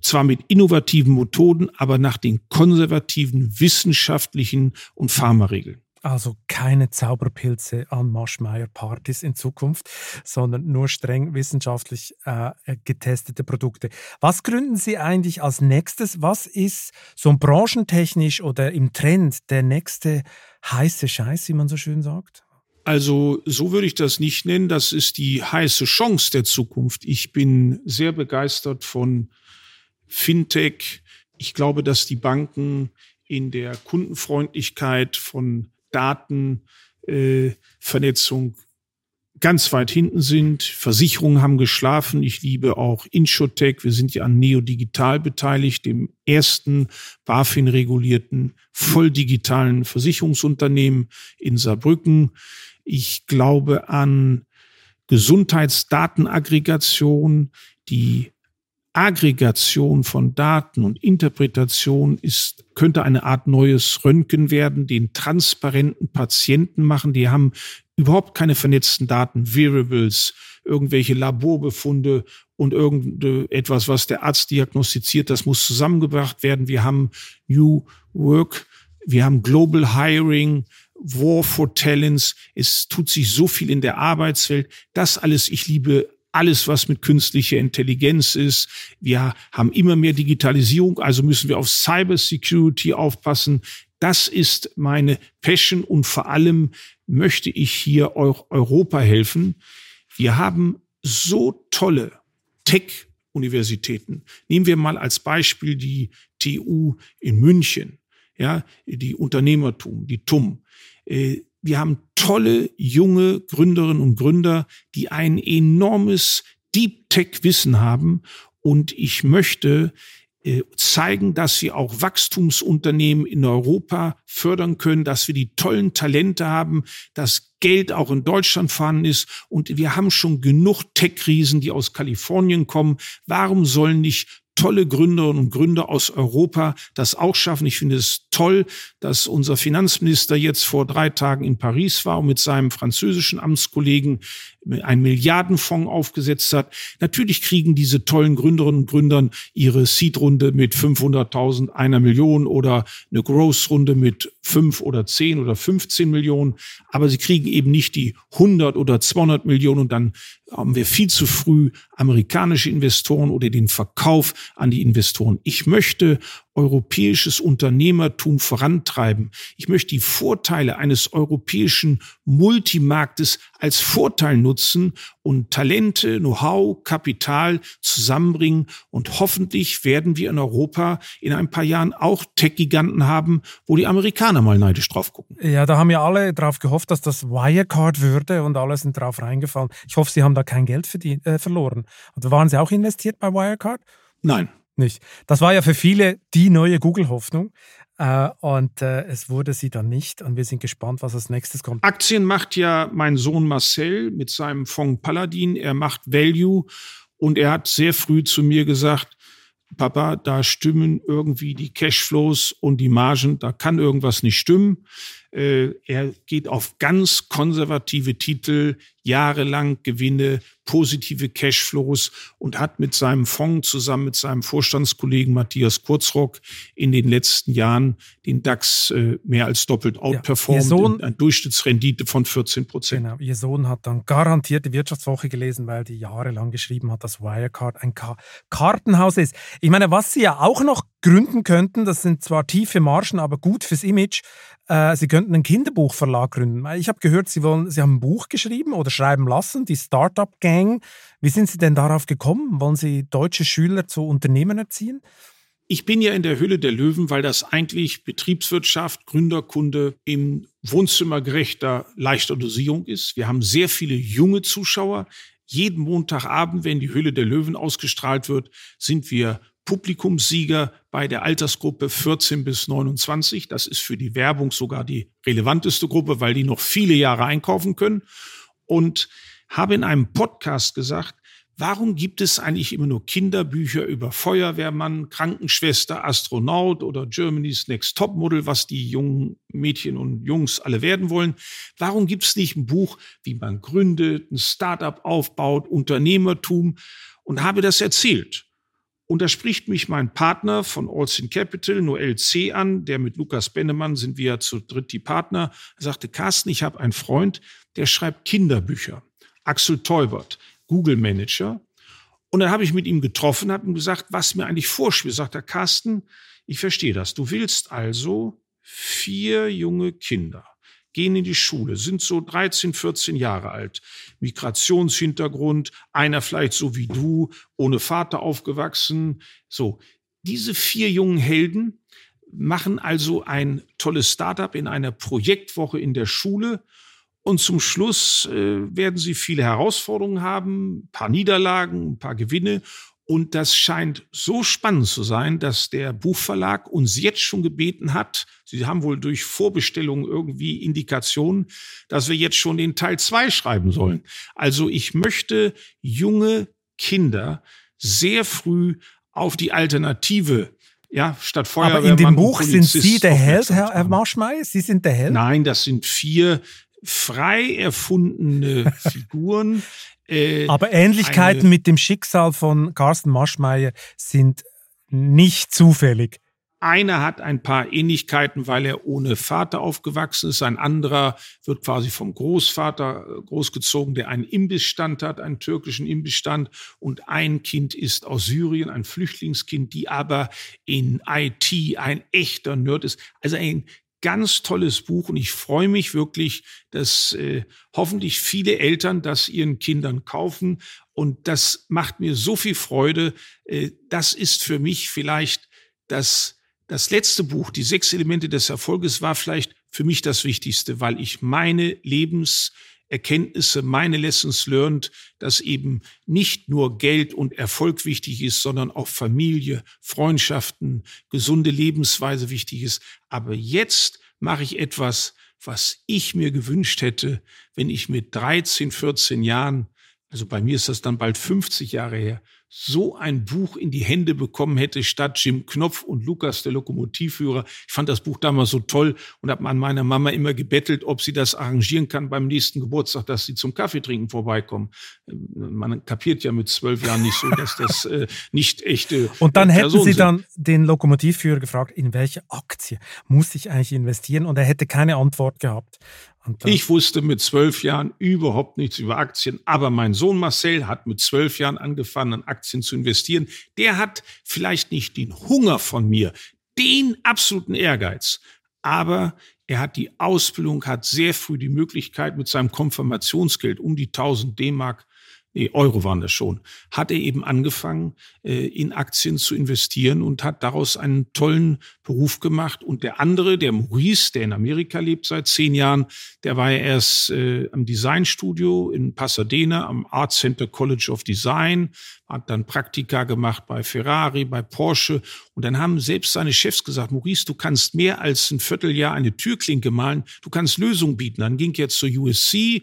zwar mit innovativen Methoden, aber nach den konservativen wissenschaftlichen und Pharmaregeln. Also keine Zauberpilze an Maschmeyer-Partys in Zukunft, sondern nur streng wissenschaftlich äh, getestete Produkte. Was gründen Sie eigentlich als nächstes? Was ist so branchentechnisch oder im Trend der nächste heiße Scheiß, wie man so schön sagt? Also so würde ich das nicht nennen. Das ist die heiße Chance der Zukunft. Ich bin sehr begeistert von Fintech. Ich glaube, dass die Banken in der Kundenfreundlichkeit von Datenvernetzung äh, ganz weit hinten sind. Versicherungen haben geschlafen. Ich liebe auch Inshotech. Wir sind ja an Neodigital beteiligt, dem ersten BaFin-regulierten, voll digitalen Versicherungsunternehmen in Saarbrücken. Ich glaube an Gesundheitsdatenaggregation, die Aggregation von Daten und Interpretation ist, könnte eine Art neues Röntgen werden, den transparenten Patienten machen. Die haben überhaupt keine vernetzten Daten, Variables, irgendwelche Laborbefunde und irgendetwas, was der Arzt diagnostiziert. Das muss zusammengebracht werden. Wir haben New Work, wir haben Global Hiring, War for Talents. Es tut sich so viel in der Arbeitswelt. Das alles, ich liebe alles, was mit künstlicher Intelligenz ist. Wir haben immer mehr Digitalisierung, also müssen wir auf Cyber Security aufpassen. Das ist meine Passion und vor allem möchte ich hier Europa helfen. Wir haben so tolle Tech-Universitäten. Nehmen wir mal als Beispiel die TU in München, ja, die Unternehmertum, die TUM. Wir haben tolle junge Gründerinnen und Gründer, die ein enormes Deep Tech Wissen haben. Und ich möchte äh, zeigen, dass wir auch Wachstumsunternehmen in Europa fördern können, dass wir die tollen Talente haben, dass Geld auch in Deutschland vorhanden ist und wir haben schon genug Tech-Riesen, die aus Kalifornien kommen. Warum sollen nicht tolle Gründerinnen und Gründer aus Europa das auch schaffen. Ich finde es toll, dass unser Finanzminister jetzt vor drei Tagen in Paris war und mit seinem französischen Amtskollegen einen Milliardenfonds aufgesetzt hat. Natürlich kriegen diese tollen Gründerinnen und Gründer ihre Seed-Runde mit 500.000, einer Million oder eine Growth-Runde mit fünf oder zehn oder 15 Millionen. Aber sie kriegen eben nicht die 100 oder 200 Millionen und dann haben wir viel zu früh amerikanische Investoren oder den Verkauf an die Investoren. Ich möchte europäisches Unternehmertum vorantreiben. Ich möchte die Vorteile eines europäischen Multimarktes als Vorteil nutzen und Talente, Know-how, Kapital zusammenbringen. Und hoffentlich werden wir in Europa in ein paar Jahren auch Tech-Giganten haben, wo die Amerikaner mal neidisch drauf gucken. Ja, da haben ja alle drauf gehofft, dass das Wirecard würde und alle sind drauf reingefallen. Ich hoffe, Sie haben da kein Geld verdient, äh, verloren. Also waren Sie auch investiert bei Wirecard? Nein, nicht. Das war ja für viele die neue Google-Hoffnung. Äh, und äh, es wurde sie dann nicht. Und wir sind gespannt, was als nächstes kommt. Aktien macht ja mein Sohn Marcel mit seinem Fonds Paladin. Er macht Value. Und er hat sehr früh zu mir gesagt, Papa, da stimmen irgendwie die Cashflows und die Margen, da kann irgendwas nicht stimmen. Äh, er geht auf ganz konservative Titel, jahrelang Gewinne, positive Cashflows und hat mit seinem Fonds zusammen mit seinem Vorstandskollegen Matthias Kurzrock in den letzten Jahren den DAX äh, mehr als doppelt outperformt. Ja, Sohn, eine Durchschnittsrendite von 14 Prozent. Genau, ihr Sohn hat dann garantiert die Wirtschaftswoche gelesen, weil die jahrelang geschrieben hat, dass Wirecard ein Ka Kartenhaus ist. Ich meine, was sie ja auch noch gründen könnten, das sind zwar tiefe Margen, aber gut fürs Image, äh, sie könnten einen Kinderbuchverlag gründen. Ich habe gehört, Sie, wollen, Sie haben ein Buch geschrieben oder schreiben lassen, die Startup Gang. Wie sind Sie denn darauf gekommen? Wollen Sie deutsche Schüler zu Unternehmen erziehen? Ich bin ja in der Hülle der Löwen, weil das eigentlich Betriebswirtschaft, Gründerkunde im Wohnzimmer gerechter, leichter Dosierung ist. Wir haben sehr viele junge Zuschauer. Jeden Montagabend, wenn die Hülle der Löwen ausgestrahlt wird, sind wir Publikumssieger bei der Altersgruppe 14 bis 29. Das ist für die Werbung sogar die relevanteste Gruppe, weil die noch viele Jahre einkaufen können. Und habe in einem Podcast gesagt, warum gibt es eigentlich immer nur Kinderbücher über Feuerwehrmann, Krankenschwester, Astronaut oder Germany's Next Top Model, was die jungen Mädchen und Jungs alle werden wollen? Warum gibt es nicht ein Buch, wie man gründet, ein Startup aufbaut, Unternehmertum? Und habe das erzählt. Und da spricht mich mein Partner von Olsen Capital, Noel C. an, der mit Lukas Bennemann sind wir zu dritt die Partner. Er sagte, Carsten, ich habe einen Freund, der schreibt Kinderbücher. Axel Teubert, Google Manager. Und dann habe ich mit ihm getroffen, habe ihm gesagt, was mir eigentlich vorschwebt. Sagt er, Carsten, ich verstehe das. Du willst also vier junge Kinder gehen in die Schule, sind so 13, 14 Jahre alt, Migrationshintergrund, einer vielleicht so wie du, ohne Vater aufgewachsen. So, diese vier jungen Helden machen also ein tolles Startup in einer Projektwoche in der Schule. Und zum Schluss äh, werden sie viele Herausforderungen haben, ein paar Niederlagen, ein paar Gewinne und das scheint so spannend zu sein, dass der Buchverlag uns jetzt schon gebeten hat, sie haben wohl durch Vorbestellungen irgendwie Indikationen, dass wir jetzt schon den Teil zwei schreiben sollen. Also ich möchte junge Kinder sehr früh auf die Alternative ja, statt Feuerwehrmann. Aber in dem Buch sind Sie der Held, Herr, Herr Marschmeier? Sie sind der Held? Nein, das sind vier frei erfundene Figuren, äh, Aber Ähnlichkeiten mit dem Schicksal von Carsten Maschmeyer sind nicht zufällig. Einer hat ein paar Ähnlichkeiten, weil er ohne Vater aufgewachsen ist. Ein anderer wird quasi vom Großvater äh, großgezogen, der einen Imbissstand hat, einen türkischen Imbissstand. Und ein Kind ist aus Syrien, ein Flüchtlingskind, die aber in IT ein echter Nerd ist. Also ein ganz tolles Buch und ich freue mich wirklich, dass äh, hoffentlich viele Eltern das ihren Kindern kaufen und das macht mir so viel Freude. Äh, das ist für mich vielleicht das, das letzte Buch, die sechs Elemente des Erfolges war vielleicht für mich das Wichtigste, weil ich meine Lebens Erkenntnisse, meine Lessons learned, dass eben nicht nur Geld und Erfolg wichtig ist, sondern auch Familie, Freundschaften, gesunde Lebensweise wichtig ist. Aber jetzt mache ich etwas, was ich mir gewünscht hätte, wenn ich mit 13, 14 Jahren, also bei mir ist das dann bald 50 Jahre her, so ein Buch in die Hände bekommen hätte, statt Jim Knopf und Lukas, der Lokomotivführer. Ich fand das Buch damals so toll und habe an meiner Mama immer gebettelt, ob sie das arrangieren kann beim nächsten Geburtstag, dass sie zum Kaffeetrinken vorbeikommen. Man kapiert ja mit zwölf Jahren nicht so, dass das äh, nicht echte. Und dann hätten Sie dann den Lokomotivführer gefragt, in welche Aktie muss ich eigentlich investieren? Und er hätte keine Antwort gehabt. Ich wusste mit zwölf Jahren überhaupt nichts über Aktien, aber mein Sohn Marcel hat mit zwölf Jahren angefangen, in Aktien zu investieren. Der hat vielleicht nicht den Hunger von mir, den absoluten Ehrgeiz, aber er hat die Ausbildung, hat sehr früh die Möglichkeit, mit seinem Konfirmationsgeld um die 1000 D-Mark nee, Euro waren das schon, hat er eben angefangen, äh, in Aktien zu investieren und hat daraus einen tollen Beruf gemacht. Und der andere, der Maurice, der in Amerika lebt seit zehn Jahren, der war ja erst äh, am Designstudio in Pasadena, am Art Center College of Design, hat dann Praktika gemacht bei Ferrari, bei Porsche. Und dann haben selbst seine Chefs gesagt, Maurice, du kannst mehr als ein Vierteljahr eine Türklinke malen, du kannst Lösungen bieten. Dann ging er zur USC,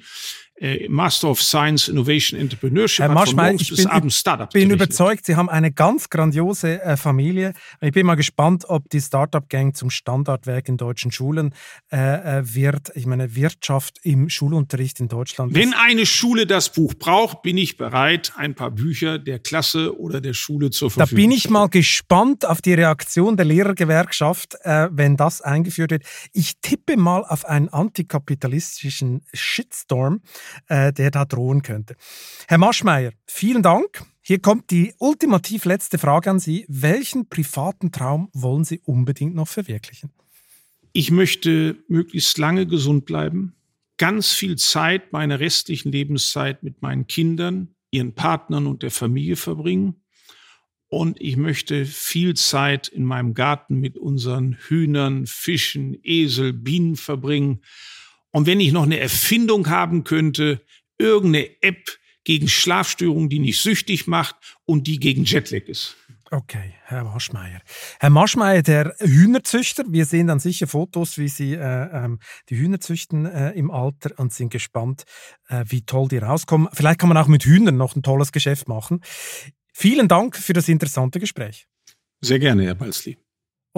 äh, Master of Science, Innovation, Entrepreneurship. Herr Maschmeyer, ich bin, ich bin überzeugt, Sie haben eine ganz grandiose äh, Familie. Ich bin mal gespannt, ob die Startup-Gang zum Standardwerk in deutschen Schulen äh, äh, wird. Ich meine, Wirtschaft im Schulunterricht in Deutschland. Wenn eine Schule das Buch braucht, bin ich bereit, ein paar Bücher der Klasse oder der Schule zur Verfügung zu Da bin ich mal gespannt auf die Reaktion der Lehrergewerkschaft, äh, wenn das eingeführt wird. Ich tippe mal auf einen antikapitalistischen Shitstorm äh, der da drohen könnte. Herr Maschmeyer, vielen Dank. Hier kommt die ultimativ letzte Frage an Sie. Welchen privaten Traum wollen Sie unbedingt noch verwirklichen? Ich möchte möglichst lange gesund bleiben, ganz viel Zeit meiner restlichen Lebenszeit mit meinen Kindern, ihren Partnern und der Familie verbringen. Und ich möchte viel Zeit in meinem Garten mit unseren Hühnern, Fischen, Esel, Bienen verbringen und wenn ich noch eine Erfindung haben könnte, irgendeine App gegen Schlafstörungen, die nicht süchtig macht und die gegen Jetlag ist. Okay, Herr Maschmeyer. Herr Maschmeyer, der Hühnerzüchter, wir sehen dann sicher Fotos, wie Sie äh, ähm, die Hühner züchten äh, im Alter und sind gespannt, äh, wie toll die rauskommen. Vielleicht kann man auch mit Hühnern noch ein tolles Geschäft machen. Vielen Dank für das interessante Gespräch. Sehr gerne, Herr Balsli.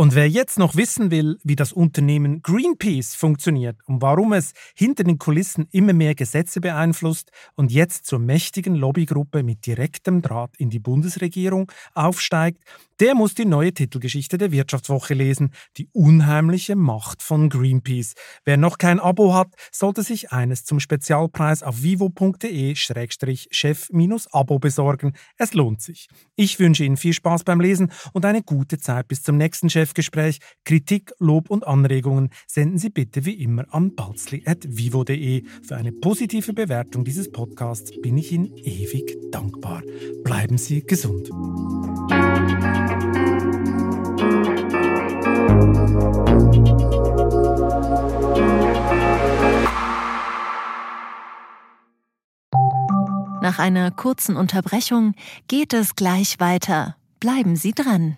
Und wer jetzt noch wissen will, wie das Unternehmen Greenpeace funktioniert und warum es hinter den Kulissen immer mehr Gesetze beeinflusst und jetzt zur mächtigen Lobbygruppe mit direktem Draht in die Bundesregierung aufsteigt, der muss die neue Titelgeschichte der Wirtschaftswoche lesen, die unheimliche Macht von Greenpeace. Wer noch kein Abo hat, sollte sich eines zum Spezialpreis auf vivo.de-chef-abo besorgen. Es lohnt sich. Ich wünsche Ihnen viel Spaß beim Lesen und eine gute Zeit bis zum nächsten Chefgespräch. Kritik, Lob und Anregungen senden Sie bitte wie immer an balzli.vivo.de. Für eine positive Bewertung dieses Podcasts bin ich Ihnen ewig dankbar. Bleiben Sie gesund. Nach einer kurzen Unterbrechung geht es gleich weiter. Bleiben Sie dran.